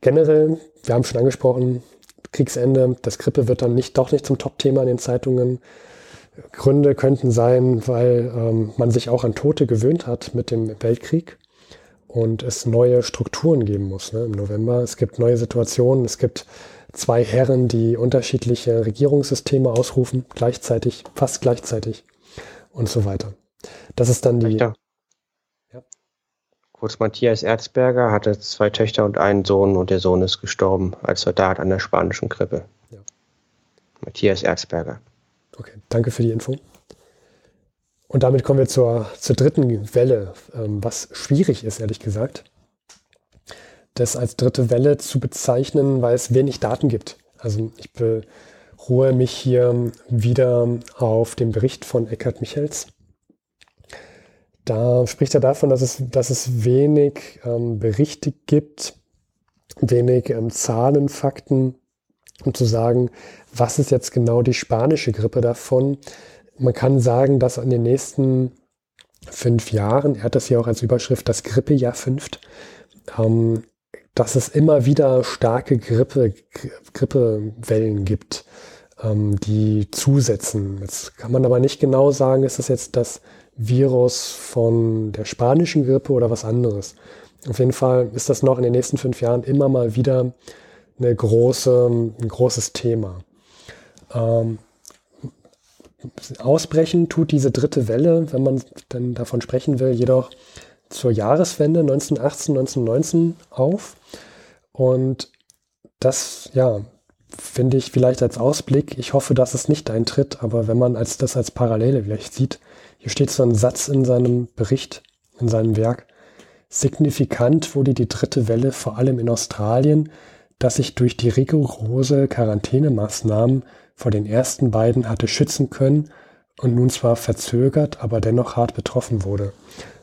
S2: Generell, wir haben schon angesprochen, Kriegsende, das Grippe wird dann nicht, doch nicht zum Top-Thema in den Zeitungen. Gründe könnten sein, weil ähm, man sich auch an Tote gewöhnt hat mit dem Weltkrieg und es neue Strukturen geben muss ne, im November. Es gibt neue Situationen, es gibt zwei Herren, die unterschiedliche Regierungssysteme ausrufen, gleichzeitig, fast gleichzeitig und so weiter. Das ist dann die.
S1: Kurz Matthias Erzberger hatte zwei Töchter und einen Sohn und der Sohn ist gestorben als Soldat an der spanischen Grippe. Ja. Matthias Erzberger.
S2: Okay, danke für die Info. Und damit kommen wir zur, zur dritten Welle, ähm, was schwierig ist, ehrlich gesagt, das als dritte Welle zu bezeichnen, weil es wenig Daten gibt. Also ich beruhe mich hier wieder auf dem Bericht von Eckhard Michels. Da spricht er davon, dass es, dass es wenig ähm, Berichte gibt, wenig ähm, Zahlen, Fakten, um zu sagen, was ist jetzt genau die spanische Grippe davon? man kann sagen, dass in den nächsten fünf Jahren, er hat das hier auch als Überschrift das Grippejahr fünft, ähm, dass es immer wieder starke Grippe, Grippewellen gibt, ähm, die zusetzen. Jetzt kann man aber nicht genau sagen, ist das jetzt das Virus von der spanischen Grippe oder was anderes. Auf jeden Fall ist das noch in den nächsten fünf Jahren immer mal wieder eine große, ein großes Thema. Ähm, ausbrechen tut diese dritte Welle, wenn man dann davon sprechen will, jedoch zur Jahreswende 1918, 1919 auf. Und das, ja, finde ich vielleicht als Ausblick. Ich hoffe, dass es nicht eintritt, aber wenn man als, das als Parallele vielleicht sieht, hier steht so ein Satz in seinem Bericht, in seinem Werk. Signifikant wurde die dritte Welle vor allem in Australien, dass sich durch die rigorose Quarantänemaßnahmen vor den ersten beiden hatte schützen können und nun zwar verzögert, aber dennoch hart betroffen wurde.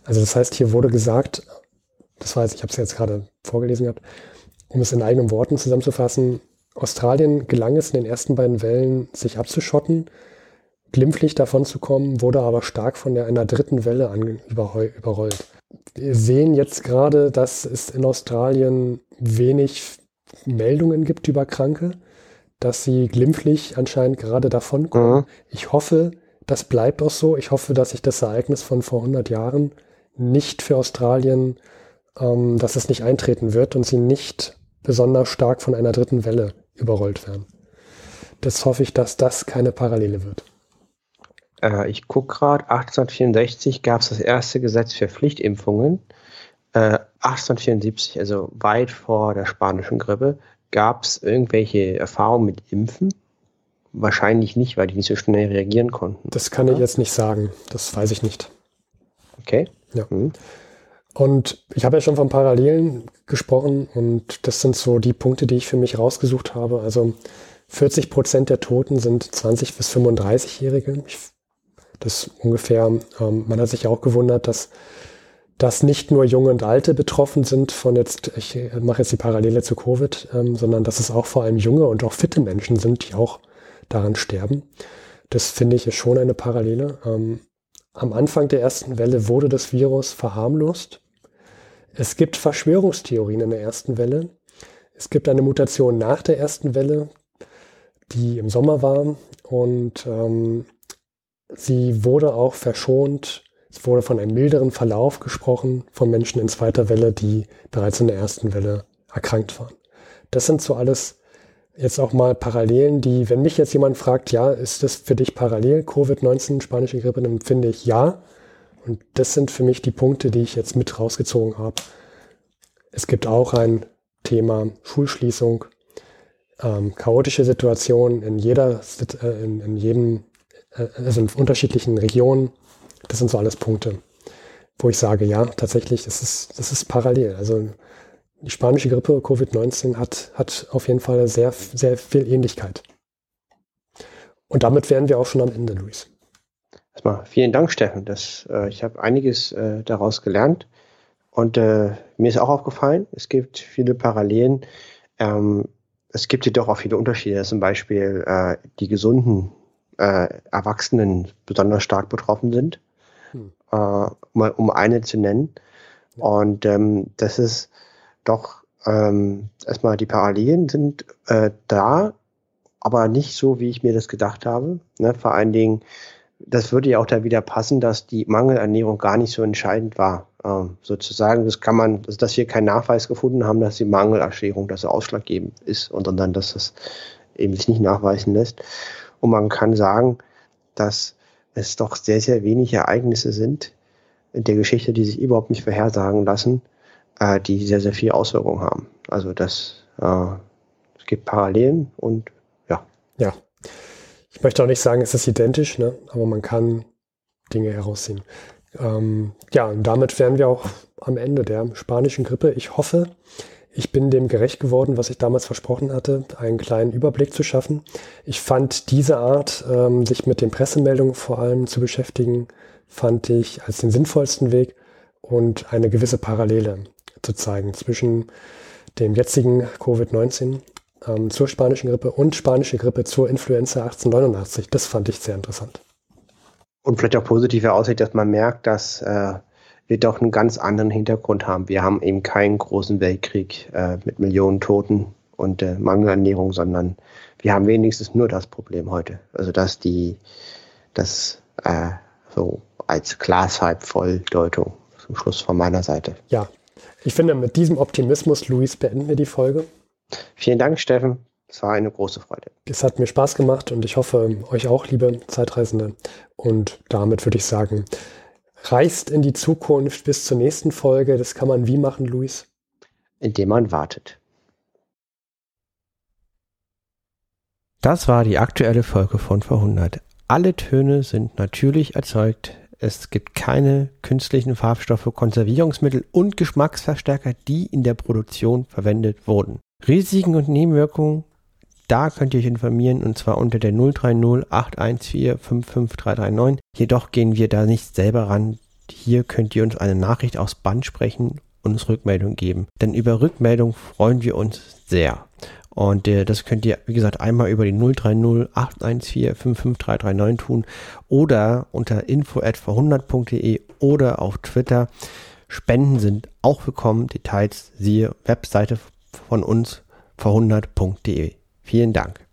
S2: Also das heißt, hier wurde gesagt, das weiß ich, habe es jetzt gerade vorgelesen gehabt, um es in eigenen Worten zusammenzufassen, Australien gelang es in den ersten beiden Wellen, sich abzuschotten, glimpflich davon zu kommen, wurde aber stark von der, einer dritten Welle an, überrollt. Wir sehen jetzt gerade, dass es in Australien wenig Meldungen gibt über Kranke dass sie glimpflich anscheinend gerade davon kommen. Mhm. Ich hoffe, das bleibt auch so. Ich hoffe, dass sich das Ereignis von vor 100 Jahren nicht für Australien, ähm, dass es nicht eintreten wird und sie nicht besonders stark von einer dritten Welle überrollt werden. Das hoffe ich, dass das keine Parallele wird.
S1: Äh, ich gucke gerade, 1864 gab es das erste Gesetz für Pflichtimpfungen. Äh, 1874, also weit vor der spanischen Grippe, Gab es irgendwelche Erfahrungen mit Impfen? Wahrscheinlich nicht, weil die nicht so schnell reagieren konnten.
S2: Das kann ich jetzt nicht sagen. Das weiß ich nicht.
S1: Okay.
S2: Ja. Mhm. Und ich habe ja schon von Parallelen gesprochen und das sind so die Punkte, die ich für mich rausgesucht habe. Also 40 Prozent der Toten sind 20 bis 35-Jährige. Das ungefähr, ähm, man hat sich auch gewundert, dass dass nicht nur Junge und Alte betroffen sind von jetzt, ich mache jetzt die Parallele zu Covid, ähm, sondern dass es auch vor allem junge und auch fitte Menschen sind, die auch daran sterben. Das finde ich ist schon eine Parallele. Ähm, am Anfang der ersten Welle wurde das Virus verharmlost. Es gibt Verschwörungstheorien in der ersten Welle. Es gibt eine Mutation nach der ersten Welle, die im Sommer war und ähm, sie wurde auch verschont es wurde von einem milderen Verlauf gesprochen von Menschen in zweiter Welle, die bereits in der ersten Welle erkrankt waren. Das sind so alles jetzt auch mal Parallelen, die, wenn mich jetzt jemand fragt, ja, ist das für dich parallel, Covid-19, spanische Grippe, dann finde ich ja. Und das sind für mich die Punkte, die ich jetzt mit rausgezogen habe. Es gibt auch ein Thema Schulschließung, ähm, chaotische Situationen in jeder, äh, in, in jedem, also in unterschiedlichen Regionen, das sind so alles Punkte, wo ich sage, ja, tatsächlich, das ist, das ist parallel. Also die spanische Grippe, Covid-19, hat, hat auf jeden Fall sehr, sehr viel Ähnlichkeit. Und damit wären wir auch schon am Ende, Luis.
S1: Erstmal vielen Dank, Steffen. Das, äh, ich habe einiges äh, daraus gelernt. Und äh, mir ist auch aufgefallen, es gibt viele Parallelen. Ähm, es gibt jedoch auch viele Unterschiede. Zum Beispiel äh, die gesunden äh, Erwachsenen besonders stark betroffen sind hm. äh, um eine zu nennen. Ja. Und ähm, das ist doch ähm, erstmal die Parallelen sind äh, da, aber nicht so, wie ich mir das gedacht habe. Ne? Vor allen Dingen, das würde ja auch da wieder passen, dass die Mangelernährung gar nicht so entscheidend war. Ähm, sozusagen, das kann man, dass wir keinen Nachweis gefunden haben, dass die Mangelerschwerung das so ausschlaggebend ist, und dann, dass das eben sich nicht nachweisen lässt. Und man kann sagen, dass es doch sehr, sehr wenig Ereignisse sind in der Geschichte, die sich überhaupt nicht vorhersagen lassen, äh, die sehr, sehr viel Auswirkungen haben. Also das, äh, es gibt Parallelen und ja.
S2: Ja. Ich möchte auch nicht sagen, es ist identisch, ne? aber man kann Dinge herausziehen. Ähm, ja, und damit wären wir auch am Ende der spanischen Grippe. Ich hoffe, ich bin dem gerecht geworden, was ich damals versprochen hatte, einen kleinen Überblick zu schaffen. Ich fand diese Art, ähm, sich mit den Pressemeldungen vor allem zu beschäftigen, fand ich als den sinnvollsten Weg und eine gewisse Parallele zu zeigen zwischen dem jetzigen Covid-19 ähm, zur spanischen Grippe und spanische Grippe zur Influenza 1889. Das fand ich sehr interessant.
S6: Und vielleicht auch positive Aussicht, dass man merkt, dass äh, wir doch einen ganz anderen Hintergrund haben. Wir haben eben keinen großen Weltkrieg äh, mit Millionen Toten und äh, Mangelernährung, sondern wir haben wenigstens nur das Problem heute. Also dass die, das äh, so als Glas halb voll Deutung zum Schluss von meiner Seite.
S2: Ja, ich finde, mit diesem Optimismus, Luis, beenden wir die Folge.
S6: Vielen Dank, Steffen. Es war eine große Freude.
S2: Es hat mir Spaß gemacht und ich hoffe, euch auch, liebe Zeitreisende. Und damit würde ich sagen, reist in die Zukunft bis zur nächsten Folge. Das kann man wie machen, Luis?
S6: Indem man wartet.
S1: Das war die aktuelle Folge von Verhundert. Alle Töne sind natürlich erzeugt. Es gibt keine künstlichen Farbstoffe, Konservierungsmittel und Geschmacksverstärker, die in der Produktion verwendet wurden. Risiken und Nebenwirkungen, da könnt ihr euch informieren und zwar unter der 030 814 55339. Jedoch gehen wir da nicht selber ran. Hier könnt ihr uns eine Nachricht aus Band sprechen und uns Rückmeldung geben. Denn über Rückmeldung freuen wir uns sehr. Und äh, das könnt ihr, wie gesagt, einmal über die 030 814 55339 tun oder unter info.verhundert.de oder auf Twitter. Spenden sind auch willkommen. Details siehe Webseite von uns verhundert.de. Vielen Dank.